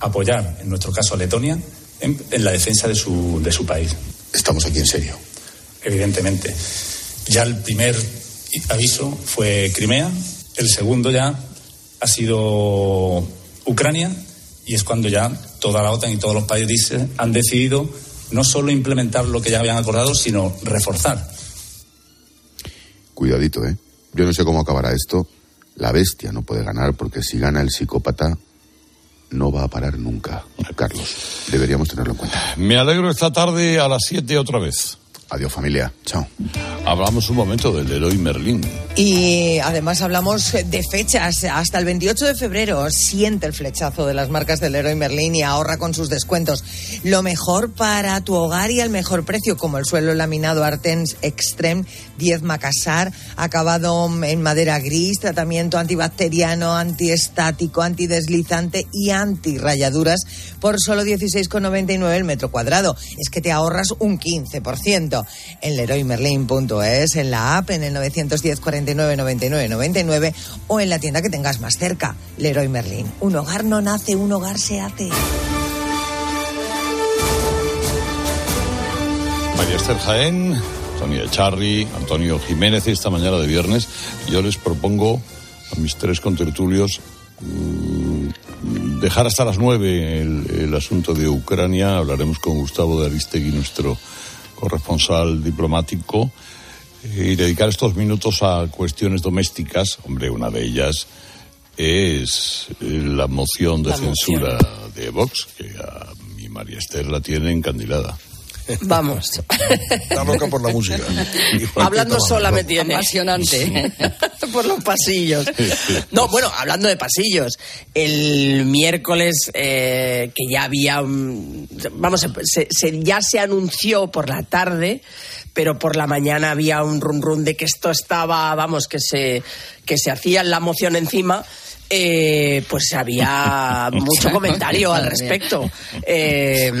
apoyar, en nuestro caso a Letonia, en, en la defensa de su, de su país. Estamos aquí en serio. Evidentemente. Ya el primer aviso fue Crimea, el segundo ya ha sido Ucrania, y es cuando ya toda la OTAN y todos los países han decidido no solo implementar lo que ya habían acordado, sino reforzar Cuidadito, ¿eh? Yo no sé cómo acabará esto. La bestia no puede ganar porque si gana el psicópata no va a parar nunca, Carlos. Deberíamos tenerlo en cuenta. Me alegro esta tarde a las 7 otra vez. Adiós familia. Chao. Hablamos un momento del Leroy Merlin. Y además hablamos de fechas. Hasta el 28 de febrero siente el flechazo de las marcas del Leroy Merlin y ahorra con sus descuentos. Lo mejor para tu hogar y al mejor precio, como el suelo laminado Artens Extreme 10 Macassar, acabado en madera gris, tratamiento antibacteriano, antiestático, antideslizante y antirrayaduras por solo 16,99 el metro cuadrado. Es que te ahorras un 15%. En leroymerlin.es, en la app, en el 910 49 99 99 o en la tienda que tengas más cerca. Leroy Merlin. Un hogar no nace, un hogar se hace. María Esther Jaén, Antonio Charri, Antonio Jiménez, esta mañana de viernes, yo les propongo a mis tres contertulios mmm, dejar hasta las nueve el, el asunto de Ucrania. Hablaremos con Gustavo de Aristegui, nuestro corresponsal diplomático y dedicar estos minutos a cuestiones domésticas. Hombre, una de ellas es la moción de la censura moción. de Vox, que a mi María Esther la tiene encandilada. Vamos. Está loca por la música. *laughs* Hablando sola me tiene. Apasionante. *laughs* por los pasillos. No, bueno, hablando de pasillos. El miércoles eh, que ya había un... Vamos, se, se, ya se anunció por la tarde pero por la mañana había un run run de que esto estaba, vamos, que se, que se hacía la moción encima. Eh, pues había *laughs* mucho comentario al respecto. Eh,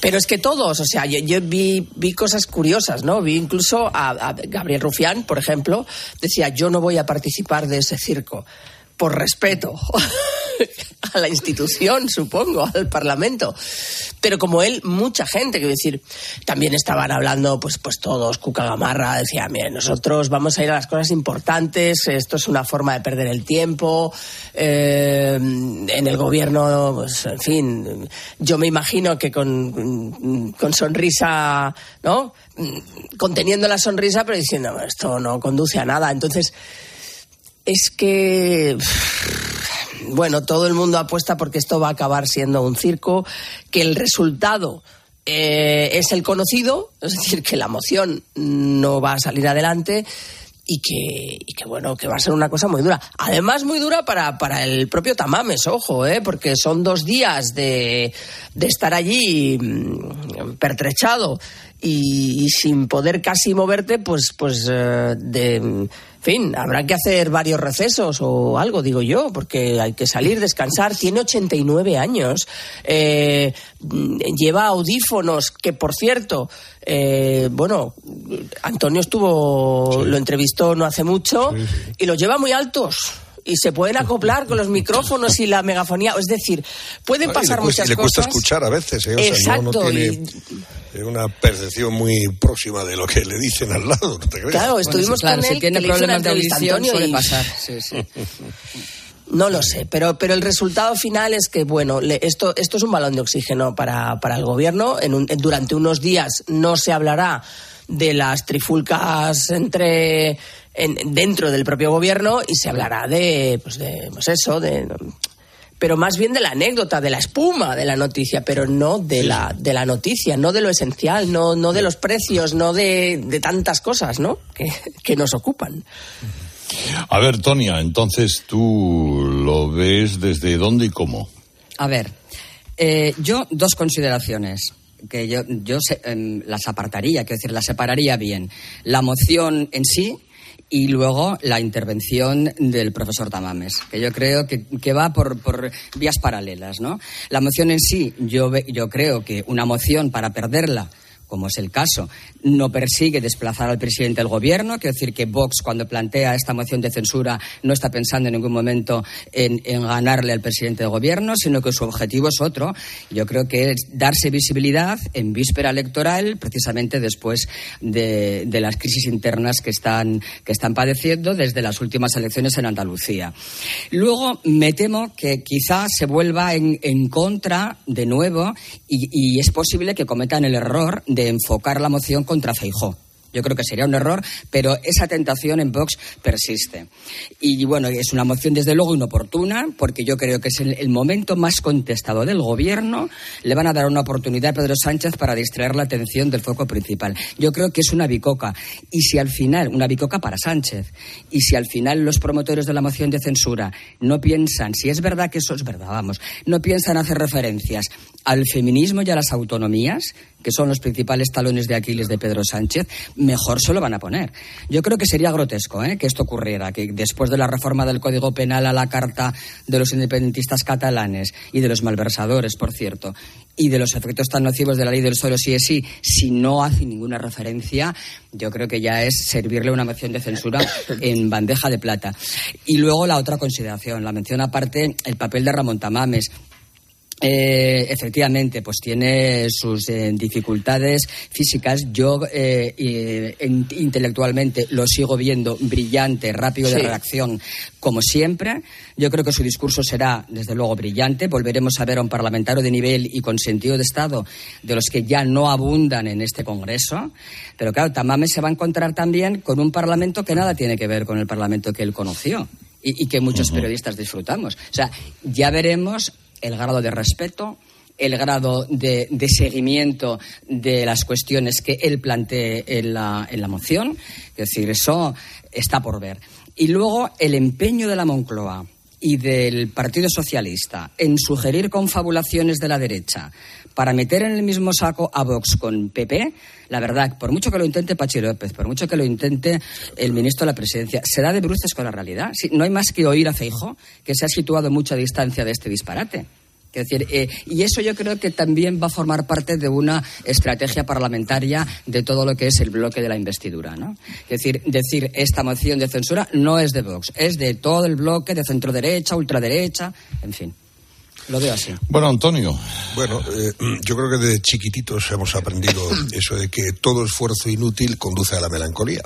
pero es que todos, o sea, yo, vi, vi, cosas curiosas, ¿no? Vi incluso a, Gabriel Rufián, por ejemplo, decía, yo no voy a participar de ese circo, por respeto. *laughs* a la institución, supongo, al Parlamento. Pero como él, mucha gente, quiero decir, también estaban hablando, pues, pues todos, Cuca Gamarra, decía, mira, nosotros vamos a ir a las cosas importantes, esto es una forma de perder el tiempo, eh, en el gobierno, pues, en fin, yo me imagino que con, con sonrisa, ¿no? Conteniendo la sonrisa, pero diciendo, esto no conduce a nada. Entonces, es que bueno, todo el mundo apuesta porque esto va a acabar siendo un circo, que el resultado eh, es el conocido, *laughs* es decir, que la moción no va a salir adelante y que, y que, bueno, que va a ser una cosa muy dura. Además, muy dura para, para el propio Tamames, ojo, ¿eh? porque son dos días de, de estar allí mm, pertrechado y, y, sin poder casi moverte, pues, pues eh, de fin, habrá que hacer varios recesos o algo, digo yo, porque hay que salir, descansar. Tiene 89 años, eh, lleva audífonos, que por cierto, eh, bueno, Antonio estuvo, lo entrevistó no hace mucho, y los lleva muy altos y se pueden acoplar con los micrófonos y la megafonía. Es decir, pueden pasar muchas cosas. Y le cuesta escuchar a veces. ¿eh? O Exacto. Sea, no, no tiene una percepción muy próxima de lo que le dicen al lado. ¿no te crees? Claro, estuvimos claro, con si él. tiene que le hizo problemas una de audición suele y- pasar. Sí, sí. *laughs* No lo sé, pero, pero el resultado final es que, bueno, le- esto, esto es un balón de oxígeno para, para el gobierno. En un- en- durante unos días no se hablará de las trifulcas entre en- dentro del propio gobierno y se hablará de, pues, de, pues eso, de, pero más bien de la anécdota, de la espuma de la noticia, pero no de la, de la noticia, no de lo esencial, no, no de los precios, no de, de tantas cosas, ¿no? Que, que nos ocupan. A ver, Tonia, entonces tú lo ves desde dónde y cómo. A ver, eh, yo dos consideraciones que yo, yo se- em, las apartaría, quiero decir, las separaría bien. La moción en sí y luego la intervención del profesor Tamames, que yo creo que, que va por, por vías paralelas, ¿no? La moción en sí, yo, yo creo que una moción para perderla como es el caso, no persigue desplazar al presidente del gobierno. Quiero decir que Vox, cuando plantea esta moción de censura, no está pensando en ningún momento en, ganarle al presidente del gobierno, sino que su objetivo es otro. Yo creo que es darse visibilidad en víspera electoral, precisamente después de, las crisis internas que están, que están padeciendo desde las últimas elecciones en Andalucía. Luego, me temo que quizá se vuelva en, en contra de nuevo y, y es posible que cometan el error de enfocar la moción contra Feijó. Yo creo que sería un error, pero esa tentación en Vox persiste. Y bueno, es una moción desde luego inoportuna, porque yo creo que es el, el momento más contestado del gobierno. Le van a dar una oportunidad a Pedro Sánchez para distraer la atención del foco principal. Yo creo que es una bicoca. Y si al final, una bicoca para Sánchez, y si al final los promotores de la moción de censura no piensan, si es verdad que eso es verdad, vamos, no piensan hacer referencias al feminismo y a las autonomías, que son los principales talones de Aquiles de Pedro Sánchez, mejor se lo van a poner. Yo creo que sería grotesco ¿eh? que esto ocurriera, que después de la reforma del Código Penal a la carta de los independentistas catalanes y de los malversadores, por cierto, y de los efectos tan nocivos de la ley del solo sí es sí, si no hace ninguna referencia, yo creo que ya es servirle una moción de censura *laughs* en bandeja de plata. Y luego la otra consideración, la mención aparte, el papel de Ramón Tamames. Eh, efectivamente, pues tiene sus eh, dificultades físicas. Yo eh, en- intelectualmente lo sigo viendo brillante, rápido de reacción, como siempre. Yo creo que su discurso será, desde luego, brillante. Volveremos a ver a un parlamentario de nivel y con sentido de Estado de los que ya no abundan en este Congreso. Pero claro, Tamame se va a encontrar también con un Parlamento que nada tiene que ver con el Parlamento que él conoció y, y que muchos periodistas disfrutamos. O sea, ya veremos el grado de respeto, el grado de, de seguimiento de las cuestiones que él plantee en la, en la moción. Es decir, eso está por ver. Y luego el empeño de la Moncloa y del Partido Socialista en sugerir confabulaciones de la derecha para meter en el mismo saco a Vox con PP, la verdad, por mucho que lo intente Pachi López, por mucho que lo intente el ministro de la Presidencia, se da de bruces con la realidad. No hay más que oír a Feijo, que se ha situado a mucha distancia de este disparate. Quiero decir, eh, y eso yo creo que también va a formar parte de una estrategia parlamentaria de todo lo que es el bloque de la investidura, ¿no? Es decir, decir esta moción de censura no es de Vox, es de todo el bloque de centro derecha, ultraderecha, en fin. Lo veo así. Bueno, Antonio. Bueno, eh, yo creo que de chiquititos hemos aprendido *clears throat* eso de que todo esfuerzo inútil conduce a la melancolía.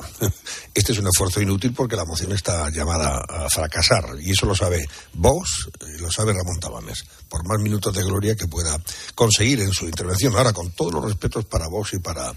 Este es un esfuerzo inútil porque la moción está llamada a fracasar y eso lo sabe Vox y lo sabe Ramón Tabanes, por más minutos de gloria que pueda conseguir en su intervención. Ahora, con todos los respetos para Vox y para,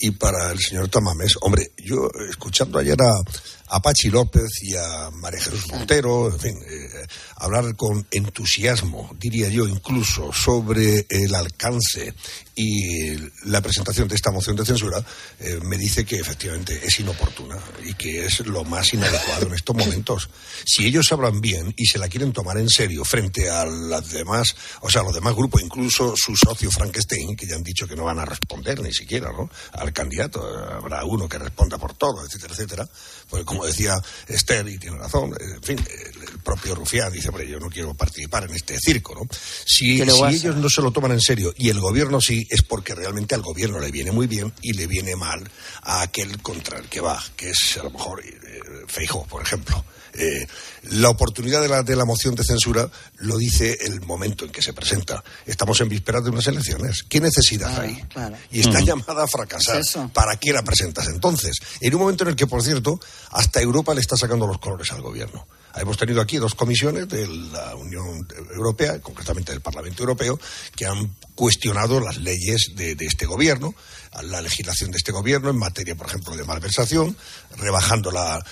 y para el señor Tamames, hombre, yo escuchando ayer a, a Pachi López y a María Jesús Montero, en fin, eh, hablar con entusiasmo, diría yo incluso, sobre el alcance y la presentación de esta moción de censura, eh, me dice que efectivamente es inoportuna y que es lo más inadecuado en estos *laughs* momentos. Si ellos hablan bien y se la quieren tomar en serio frente a las demás, o sea, a los demás grupos, incluso su socio Frankenstein, que ya han dicho que no van a responder ni siquiera, ¿no? Al candidato, habrá uno que responda por todo, etcétera, etcétera. Pues como decía Esther, y tiene razón, en fin, el propio Rufián dice, hombre, yo no quiero participar en este circo, ¿no? Si, ellos no se lo toman en serio y el gobierno sí, es porque realmente al gobierno le viene muy bien y le viene mal a aquel contra el que va, que es a lo mejor eh, Feijóo, por ejemplo. Eh, la oportunidad de la, de la moción de censura lo dice el momento en que se presenta. Estamos en vísperas de unas elecciones. ¿Qué necesidad hay? Y está llamada a fracasar. Es. ¿Para qué la presentas entonces? En un momento en el que, por cierto, hasta Europa le está sacando los colores al gobierno. Hemos tenido aquí dos comisiones de la Unión Europea, concretamente del Parlamento Europeo, que han cuestionado las leyes de, de este gobierno, la legislación de este gobierno en materia, por ejemplo, de malversación, rebajando la,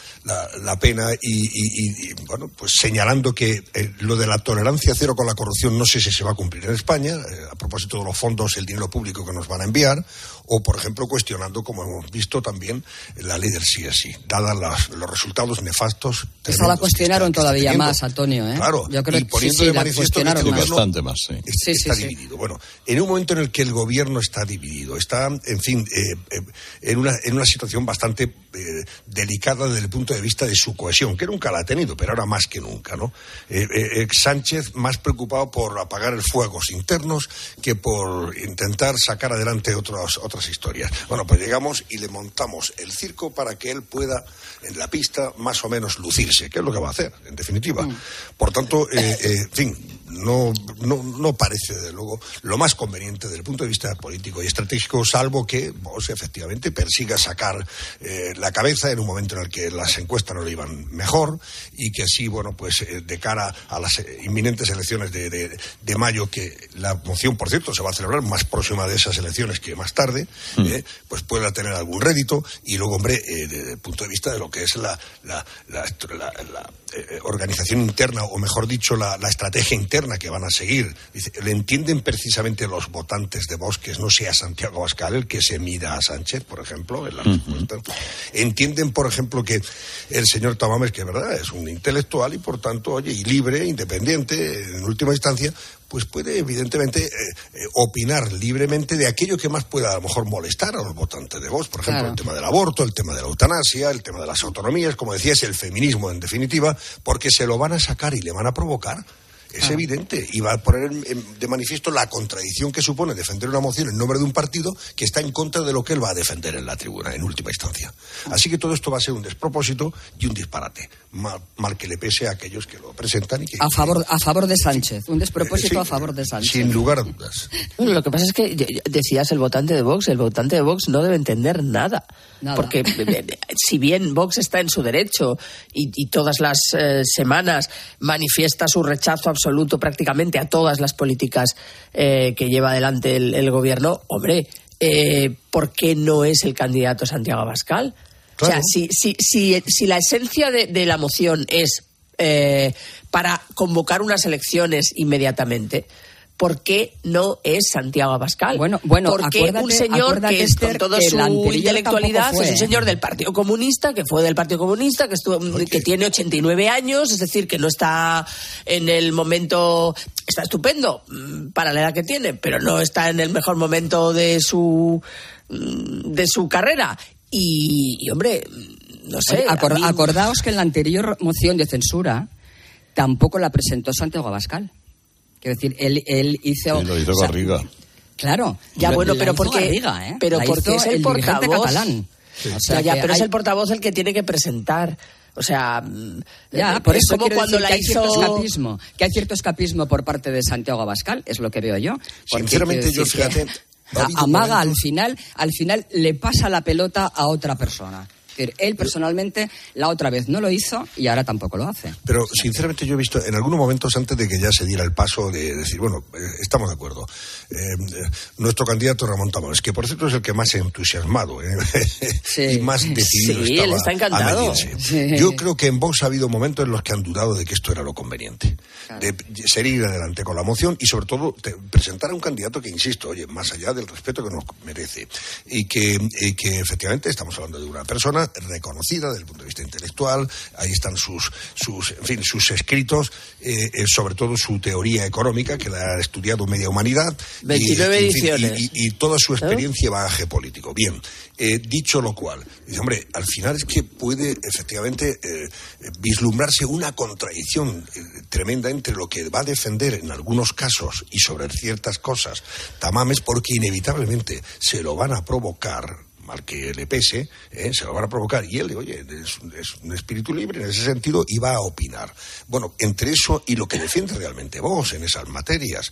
la- pena y, bueno, pues señalando que eh, lo de la tolerancia cero con la corrupción no sé si se va a cumplir en España, eh, a propósito de los fondos, el dinero público que nos van a enviar, o, por ejemplo, cuestionando, como hemos visto también, la ley del sí es sí, dadas las- los resultados nefastos. Esa la cuestionaron todavía más, Antonio, ¿eh? Claro, Yo creo y que sí, poniendo sí, de la manifiesto que cuestionaron este gobierno Bastante más, sí. es- Sí, sí, está sí. dividido. Bueno, en un momento en el que el gobierno está dividido, está, en fin, eh, eh, en, una, en una situación bastante eh, delicada desde el punto de vista de su cohesión, que nunca la ha tenido, pero ahora más que nunca, ¿no? Eh, eh, eh, Sánchez más preocupado por apagar el fuegos internos que por intentar sacar adelante otras, otras historias. Bueno, pues llegamos y le montamos el circo para que él pueda en la pista más o menos lucirse, que es lo que va a hacer, en definitiva. Por tanto, eh, eh, en fin, no, no, no parece, desde luego, lo más conveniente desde el punto de vista político y estratégico, salvo que vos efectivamente persiga sacar eh, la cabeza en un momento en el que las encuestas no le iban mejor y que así, bueno, pues eh, de cara a las eh, inminentes elecciones de, de- de mayo, que la moción, por cierto, se va a celebrar más próxima de esas elecciones que más tarde, eh, pues pueda tener algún rédito y luego, hombre, desde el punto de vista de lo que es la, la- la- la, eh, organización interna, o mejor dicho, la, la estrategia interna que van a seguir. Dice, le entienden precisamente los votantes de Bosques, no sea Santiago Abascal el que se mida a Sánchez, por ejemplo, en la respuesta. Entienden, por ejemplo, que el señor Tamames, que es verdad, es un intelectual y por tanto, oye, y libre, independiente, en última instancia, pues puede evidentemente eh, eh, opinar libremente de aquello que más pueda a lo mejor molestar a los votantes de Vox, por ejemplo, Claro. el tema del aborto, el tema de la eutanasia, el tema de las autonomías, como decías, el feminismo en definitiva, porque se lo van a sacar y le van a provocar. Es evidente y va a poner en- en- de manifiesto la contradicción que supone defender una moción en nombre de un partido que está en contra de lo que él va a defender en la tribuna, en última instancia. Así que todo esto va a ser un despropósito y un disparate, mal, mal que le pese a aquellos que lo presentan y que... A favor, a favor de Sánchez. Un despropósito Sí, a favor de Sánchez. Sin lugar a dudas. Bueno, lo que pasa es que decías el votante de Vox, el votante de Vox no debe entender nada. Nada. Porque eh, eh, si bien Vox está en su derecho y, y todas las eh, semanas manifiesta su rechazo absoluto prácticamente a todas las políticas eh, que lleva adelante el, el gobierno, hombre, eh, ¿por qué no es el candidato Santiago Abascal? O sea, si, si, si, si la esencia de, de la moción es eh, para convocar unas elecciones inmediatamente, ¿por qué no es Santiago Abascal? Bueno, bueno, Porque un señor que es con toda su intelectualidad es un señor del Partido Comunista, que fue del Partido Comunista, que estuvo, que tiene 89 años, es decir, que no está en el momento, está estupendo mm, para la edad que tiene, pero no está en el mejor momento de su mm, de su carrera. Y, y, hombre, mm, no sé. Oye, mí- acordaos que en la anterior moción de censura tampoco la presentó Santiago Abascal. Quiero decir, él, él hizo... Sí, lo hizo o sea, Garriga. Claro. Ya, la- bueno, pero hizo porque, Garriga, ¿eh? pero La porque hizo es el, portavoz. catalán. O sea, ya, pero es el portavoz el que tiene que presentar. O sea, mm, Ya, eh, por es eso como quiero cuando decir la que hay cierto hizo. escapismo, que hay cierto escapismo por parte de Santiago Abascal, es lo que veo yo. Sinceramente, yo, fíjate, amaga al final, al final le pasa la pelota a otra persona. Es decir, Él personalmente la otra vez no lo hizo y ahora tampoco lo hace. Pero sinceramente yo he visto en algunos momentos antes de que ya se diera el paso de decir, bueno, eh, estamos de acuerdo. Eh, eh, nuestro candidato Ramón Tamames, que por cierto es el que más entusiasmado eh, *laughs* y más decidido Sí, estaba él está encantado. a. Yo creo que en Vox ha habido momentos en los que han dudado de que esto era lo conveniente. De seguir adelante con la moción y sobre todo te- presentar a un candidato que, insisto, oye, más allá del respeto que nos merece y que, y que efectivamente estamos hablando de una persona reconocida desde el punto de vista intelectual, ahí están sus, sus, en fin, sus escritos, eh, eh, sobre todo su teoría económica, que la ha estudiado media humanidad. y, 29 en fin, y- ediciones. y- y toda su experiencia y bagaje político. Bien, eh, dicho lo cual, dice, hombre, al final es que puede efectivamente eh, eh, vislumbrarse una contradicción eh, tremenda entre lo que va a defender en algunos casos y sobre ciertas cosas Tamames, porque inevitablemente se lo van a provocar mal que le pese, ¿eh? se lo van a provocar. Y él, oye, es, un- es un espíritu libre en ese sentido y va a opinar. Bueno, entre eso y lo que defiende realmente vos en esas materias,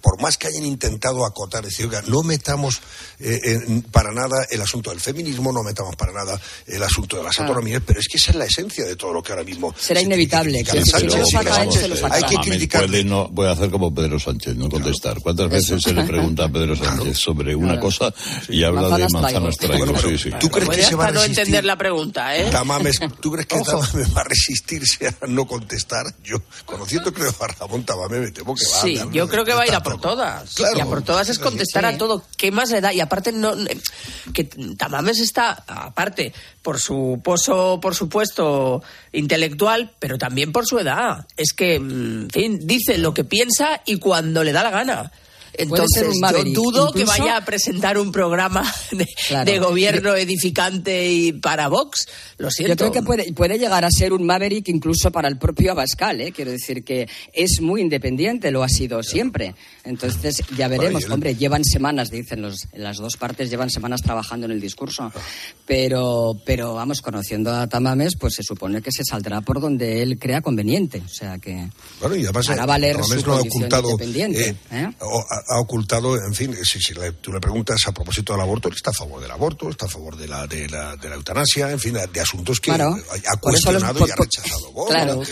por más que hayan intentado acotar, decir, oiga, no metamos eh, en- para nada el asunto del feminismo, no metamos para nada el asunto de las Claro. autonomías, pero es que esa es la esencia de todo lo que ahora mismo Será se inevitable. que a si Sánchez. lo él, se lo hay que no, puede hacer como Pedro Sánchez, no contestar. ¿Cuántas veces se le pregunta a Pedro Sánchez sobre una cosa y habla de Manzanas Bueno, Sí, sí. ¿Tú crees que se va a no resistir? entender la pregunta, ¿eh? Tamames, ¿tú crees que *laughs* Tamames va a resistirse a no contestar? Yo, conociendo creo a Ramón Tamames, me temo que va Sí, a yo creo que va a ir a por todas. Claro. y a por todas es contestar Sí. a todo. ¿Qué más le da? Y aparte, no, que Tamames está, aparte, por su pozo, por supuesto, intelectual, pero también por su edad. Es que, mm, en fin, dice lo que piensa y cuando le da la gana. Entonces, ser un yo dudo que incluso- vaya a presentar un programa de, Claro. de gobierno edificante y para Vox. Lo siento. Yo creo que puede, puede llegar a ser un Maverick incluso para el propio Abascal, ¿eh? quiero decir que es muy independiente, lo ha sido siempre. Entonces ya veremos, Bueno, hombre, llevan semanas, dicen los, las dos partes, llevan semanas trabajando en el discurso, pero, pero vamos, conociendo a Tamames, pues se supone que se saldrá por donde él crea conveniente, o sea que Bueno, y además hará valer Tamames su no ha ocultado, independiente. eh, ¿eh? ha, ha ocultado, en fin, si, si le- tú le preguntas a propósito del aborto, él está a favor del aborto, está a favor de la, de la, de la eutanasia, en fin, de asuntos que Claro. ha Por los- cuestionado por- y ha por- rechazado *laughs* Vox, Claro,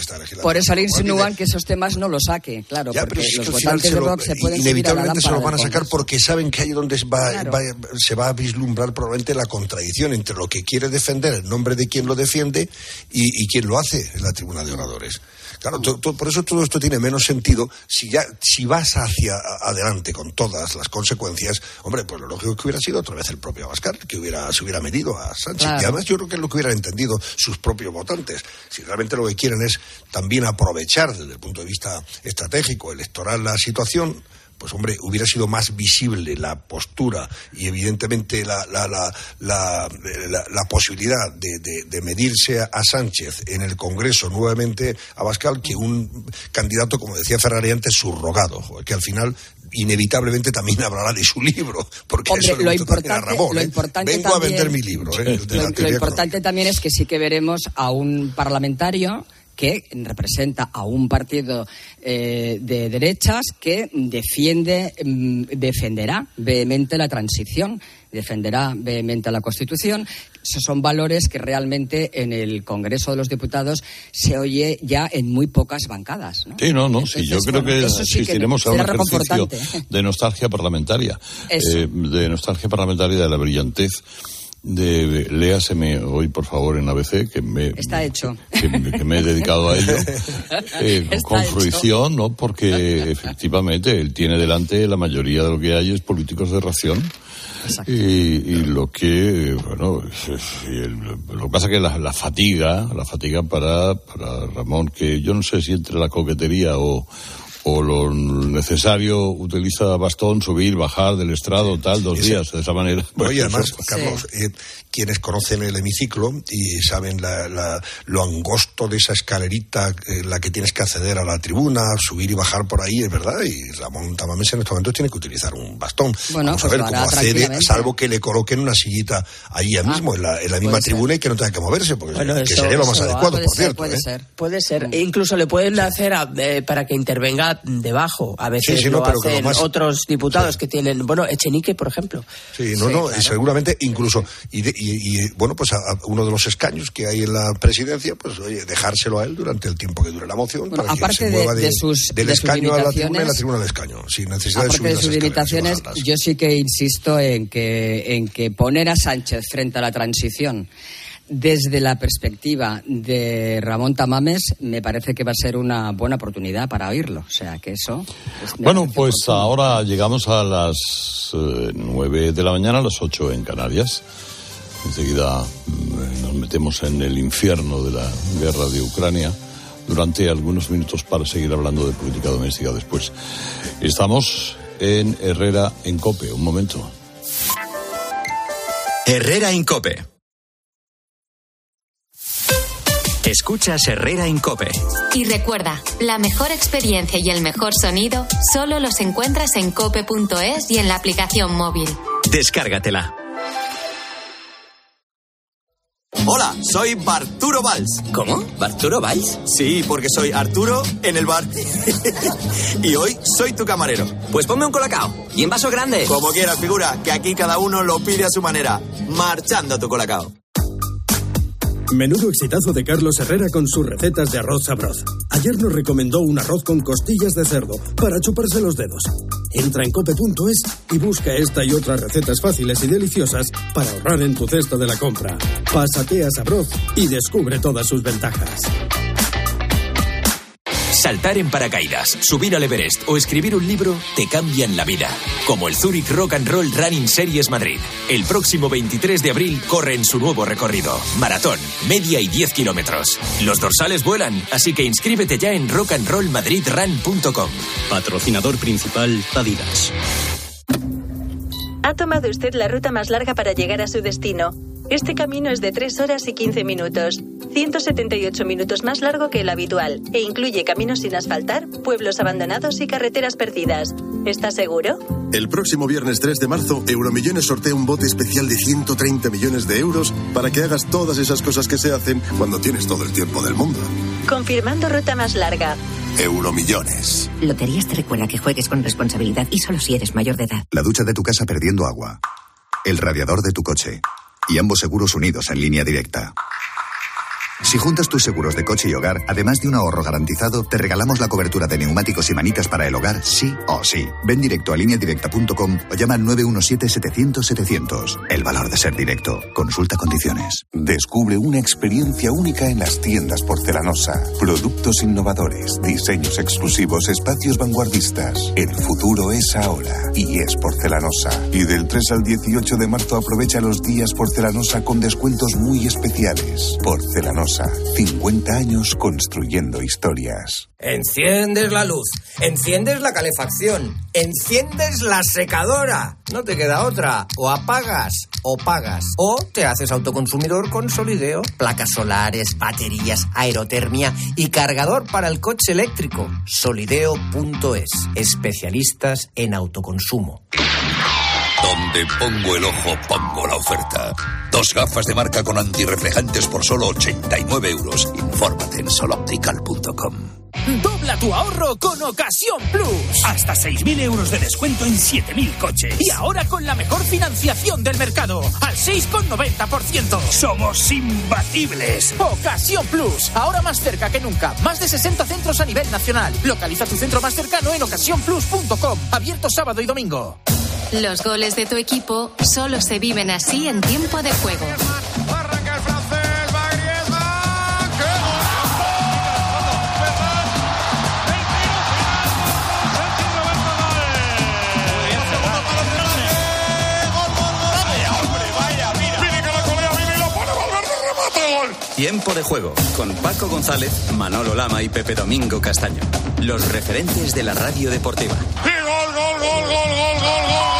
por eso le por insinúan que esos temas no los saque, claro, Ya, porque los votantes de Vox se pueden inevitablemente se lo van a sacar porque saben que ahí es donde va- Claro. va- se va a vislumbrar probablemente la contradicción entre lo que quiere defender en nombre de quien lo defiende y, y quien lo hace en la tribuna de oradores. Claro, to- to- por eso todo esto tiene menos sentido si ya si vas hacia adelante con todas las consecuencias. Hombre, pues lo lógico que hubiera sido otra vez el propio Abascal que hubiera se hubiera medido a Sánchez. Claro. Y además yo creo que es lo que hubieran entendido sus propios votantes. Si realmente lo que quieren es también aprovechar desde el punto de vista estratégico, electoral, la situación, pues hombre, hubiera sido más visible la postura y evidentemente la, la, la, la, la- la posibilidad de, de- de medirse a, a Sánchez en el Congreso nuevamente a Bascal que un candidato, como decía Ferrari antes, subrogado, que al final inevitablemente también hablará de su libro, porque Hombre, eso le lo también a importante- Ramón. lo ¿eh? importante Vengo también- a vender mi libro. ¿eh? Lo, importante también es que sí que veremos a un parlamentario que representa a un partido eh, de derechas que defiende, mm, defenderá vehemente la transición, defenderá vehemente la Constitución. Esos son valores que realmente en el Congreso de los Diputados se oye ya en muy pocas bancadas. ¿no? Sí, no, no, sí, yo creo bueno, que eso sí asistiremos a un ejercicio de nostalgia parlamentaria, eh, de nostalgia parlamentaria de la brillantez. De, de- léaseme hoy, por favor, en ABC, que me, Está hecho. que, me- que me he dedicado a ello, *laughs* eh, con hecho. fruición, ¿no? Porque efectivamente él tiene delante la mayoría de lo que hay es políticos de ración. Y, y lo que, bueno, es- es- lo que pasa que la, la fatiga, la fatiga para, para Ramón, que yo no sé si entre la coquetería o, o lo necesario utiliza bastón, subir, bajar del estrado, tal, dos días, de esa manera. Oye, además, Carlos, eh, quienes conocen el hemiciclo y saben la, lo angosto de esa escalerita en la que tienes que acceder a la tribuna, subir y bajar por ahí, es verdad, y Ramón Tamames en estos momentos tiene que utilizar un bastón. Bueno, Vamos a pues ver lo cómo accede, salvo que le coloquen una sillita allí Ah, mismo, en la, en la misma puede ser. tribuna y que no tenga que moverse, porque Bueno, que eso- sería lo más adecuado, puede por ser, cierto. puede ¿eh? ser. Puede ser. E incluso le pueden hacer a- eh, para que intervenga debajo. A veces Sí, sí, no, lo pero que lo hacen más- otros diputados que tienen, bueno, Echenique, por ejemplo. Sí, no, no, y seguramente incluso, y, de- y- y, bueno, pues a, a uno de los escaños que hay en la presidencia, pues oye, dejárselo a él durante el tiempo que dure la moción, Bueno, para que aparte se de- mueva de sus- del de sus escaño a la tribuna y la tribuna al escaño, sin necesidad de Aparte subir de sus limitaciones, yo sí que insisto en que, en que poner a Sánchez frente a la transición desde la perspectiva de Ramón Tamames me parece que va a ser una buena oportunidad para oírlo. O sea, que eso... es- Bueno, pues oportuno. ahora llegamos a las eh, nueve de la mañana, a las ocho en Canarias. Enseguida mm, nos metemos en el infierno de la guerra de Ucrania durante algunos minutos para seguir hablando de política doméstica después. Estamos en Herrera en Cope. Un momento. Herrera Incope. Escuchas Herrera Incope. Y recuerda, la mejor experiencia y el mejor sonido solo los encuentras en cope.es y en la aplicación móvil. Descárgatela. Hola, soy Barturo Valls. ¿Cómo? ¿Barturo Valls? Sí, porque soy Arturo en el bar. *laughs* y hoy soy tu camarero. Pues ponme un colacao. ¿Y en vaso grande? Como quieras, figura, que aquí cada uno lo pide a su manera. Marchando tu colacao. Menudo exitazo de Carlos Herrera con sus recetas de arroz sabroz. Ayer nos recomendó un arroz con costillas de cerdo para chuparse los dedos. Entra en cope.es y busca esta y otras recetas fáciles y deliciosas para ahorrar en tu cesta de la compra. Pásate a Sabroz y descubre todas sus ventajas. Saltar en paracaídas, subir al Everest o escribir un libro te cambian la vida. Como el Zurich Rock and Roll Running Series Madrid. El próximo 23 de abril corre en su nuevo recorrido. Maratón, media y 10 kilómetros. Los dorsales vuelan, así que inscríbete ya en rockandrollmadridrun.com. Patrocinador principal Adidas. Ha tomado usted la ruta más larga para llegar a su destino. Este camino es de 3 horas y 15 minutos, 178 minutos más largo que el habitual, e incluye caminos sin asfaltar, pueblos abandonados y carreteras perdidas. ¿Está seguro? El próximo viernes 3 de marzo, Euromillones sortea un bote especial de 130 millones de euros para que hagas todas esas cosas que se hacen cuando tienes todo el tiempo del mundo. Confirmando ruta más larga. Euromillones. Loterías te recuerda que juegues con responsabilidad y solo si eres mayor de edad. La ducha de tu casa perdiendo agua. El radiador de tu coche. Y ambos seguros unidos en línea directa. Si juntas tus seguros de coche y hogar, además de un ahorro garantizado, te regalamos la cobertura de neumáticos y manitas para el hogar, sí o sí. Ven directo a lineadirecta.com o llama al 917-700-700. El valor de ser directo. Consulta condiciones. Descubre una experiencia única en las tiendas porcelanosa. Productos innovadores, diseños exclusivos, espacios vanguardistas. El futuro es ahora y es porcelanosa. Y del 3 al 18 de marzo aprovecha los días porcelanosa con descuentos muy especiales. Porcelanosa, 50 años construyendo historias. Enciendes la luz, enciendes la calefacción, enciendes la secadora. No te queda otra. O apagas o pagas. O te haces autoconsumidor con Solideo. Placas solares, baterías, aerotermia y cargador para el coche eléctrico. Solideo.es. Especialistas en autoconsumo. Donde pongo el ojo, pongo la oferta. Dos gafas de marca con antirreflejantes por solo 89 euros. Infórmate en soloptical.com. Dobla tu ahorro con Ocasión Plus. Hasta 6.000 euros de descuento en 7.000 coches. Y ahora con la mejor financiación del mercado, al 6,90%. Somos imbatibles. Ocasión Plus, ahora más cerca que nunca. Más de 60 centros a nivel nacional. Localiza tu centro más cercano en ocasiónplus.com. Abierto sábado y domingo. Los goles de tu equipo solo se viven así en tiempo de juego. Tiempo de juego con Paco González, Manolo Lama y Pepe Domingo Castaño. Los referentes de la radio deportiva. gol, gol, gol, gol, gol, gol, gol,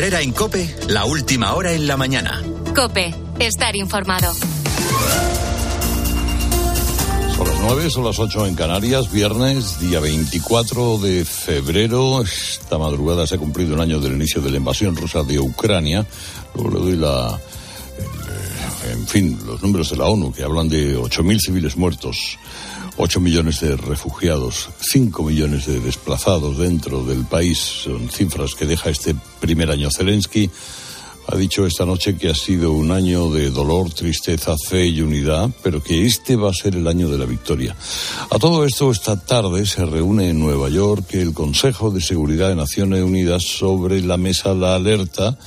Herrera en Cope, la última hora en la mañana. Cope, estar informado. Son las 9, son las 8 en Canarias, viernes, día 24 de febrero. Esta madrugada se ha cumplido un año del inicio de la invasión rusa de Ucrania. Luego le doy la. eh, en fin, los números de la ONU que hablan de 8.000 civiles muertos. 8 millones de refugiados, 5 millones de desplazados dentro del país. Son cifras que deja este primer año. Zelensky ha dicho esta noche que ha sido un año de dolor, tristeza, fe y unidad, pero que este va a ser el año de la victoria. A todo esto, esta tarde se reúne en Nueva York el Consejo de Seguridad de Naciones Unidas sobre la mesa la alerta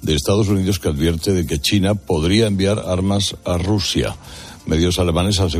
de Estados Unidos que advierte de que China podría enviar armas a Rusia. Medios alemanes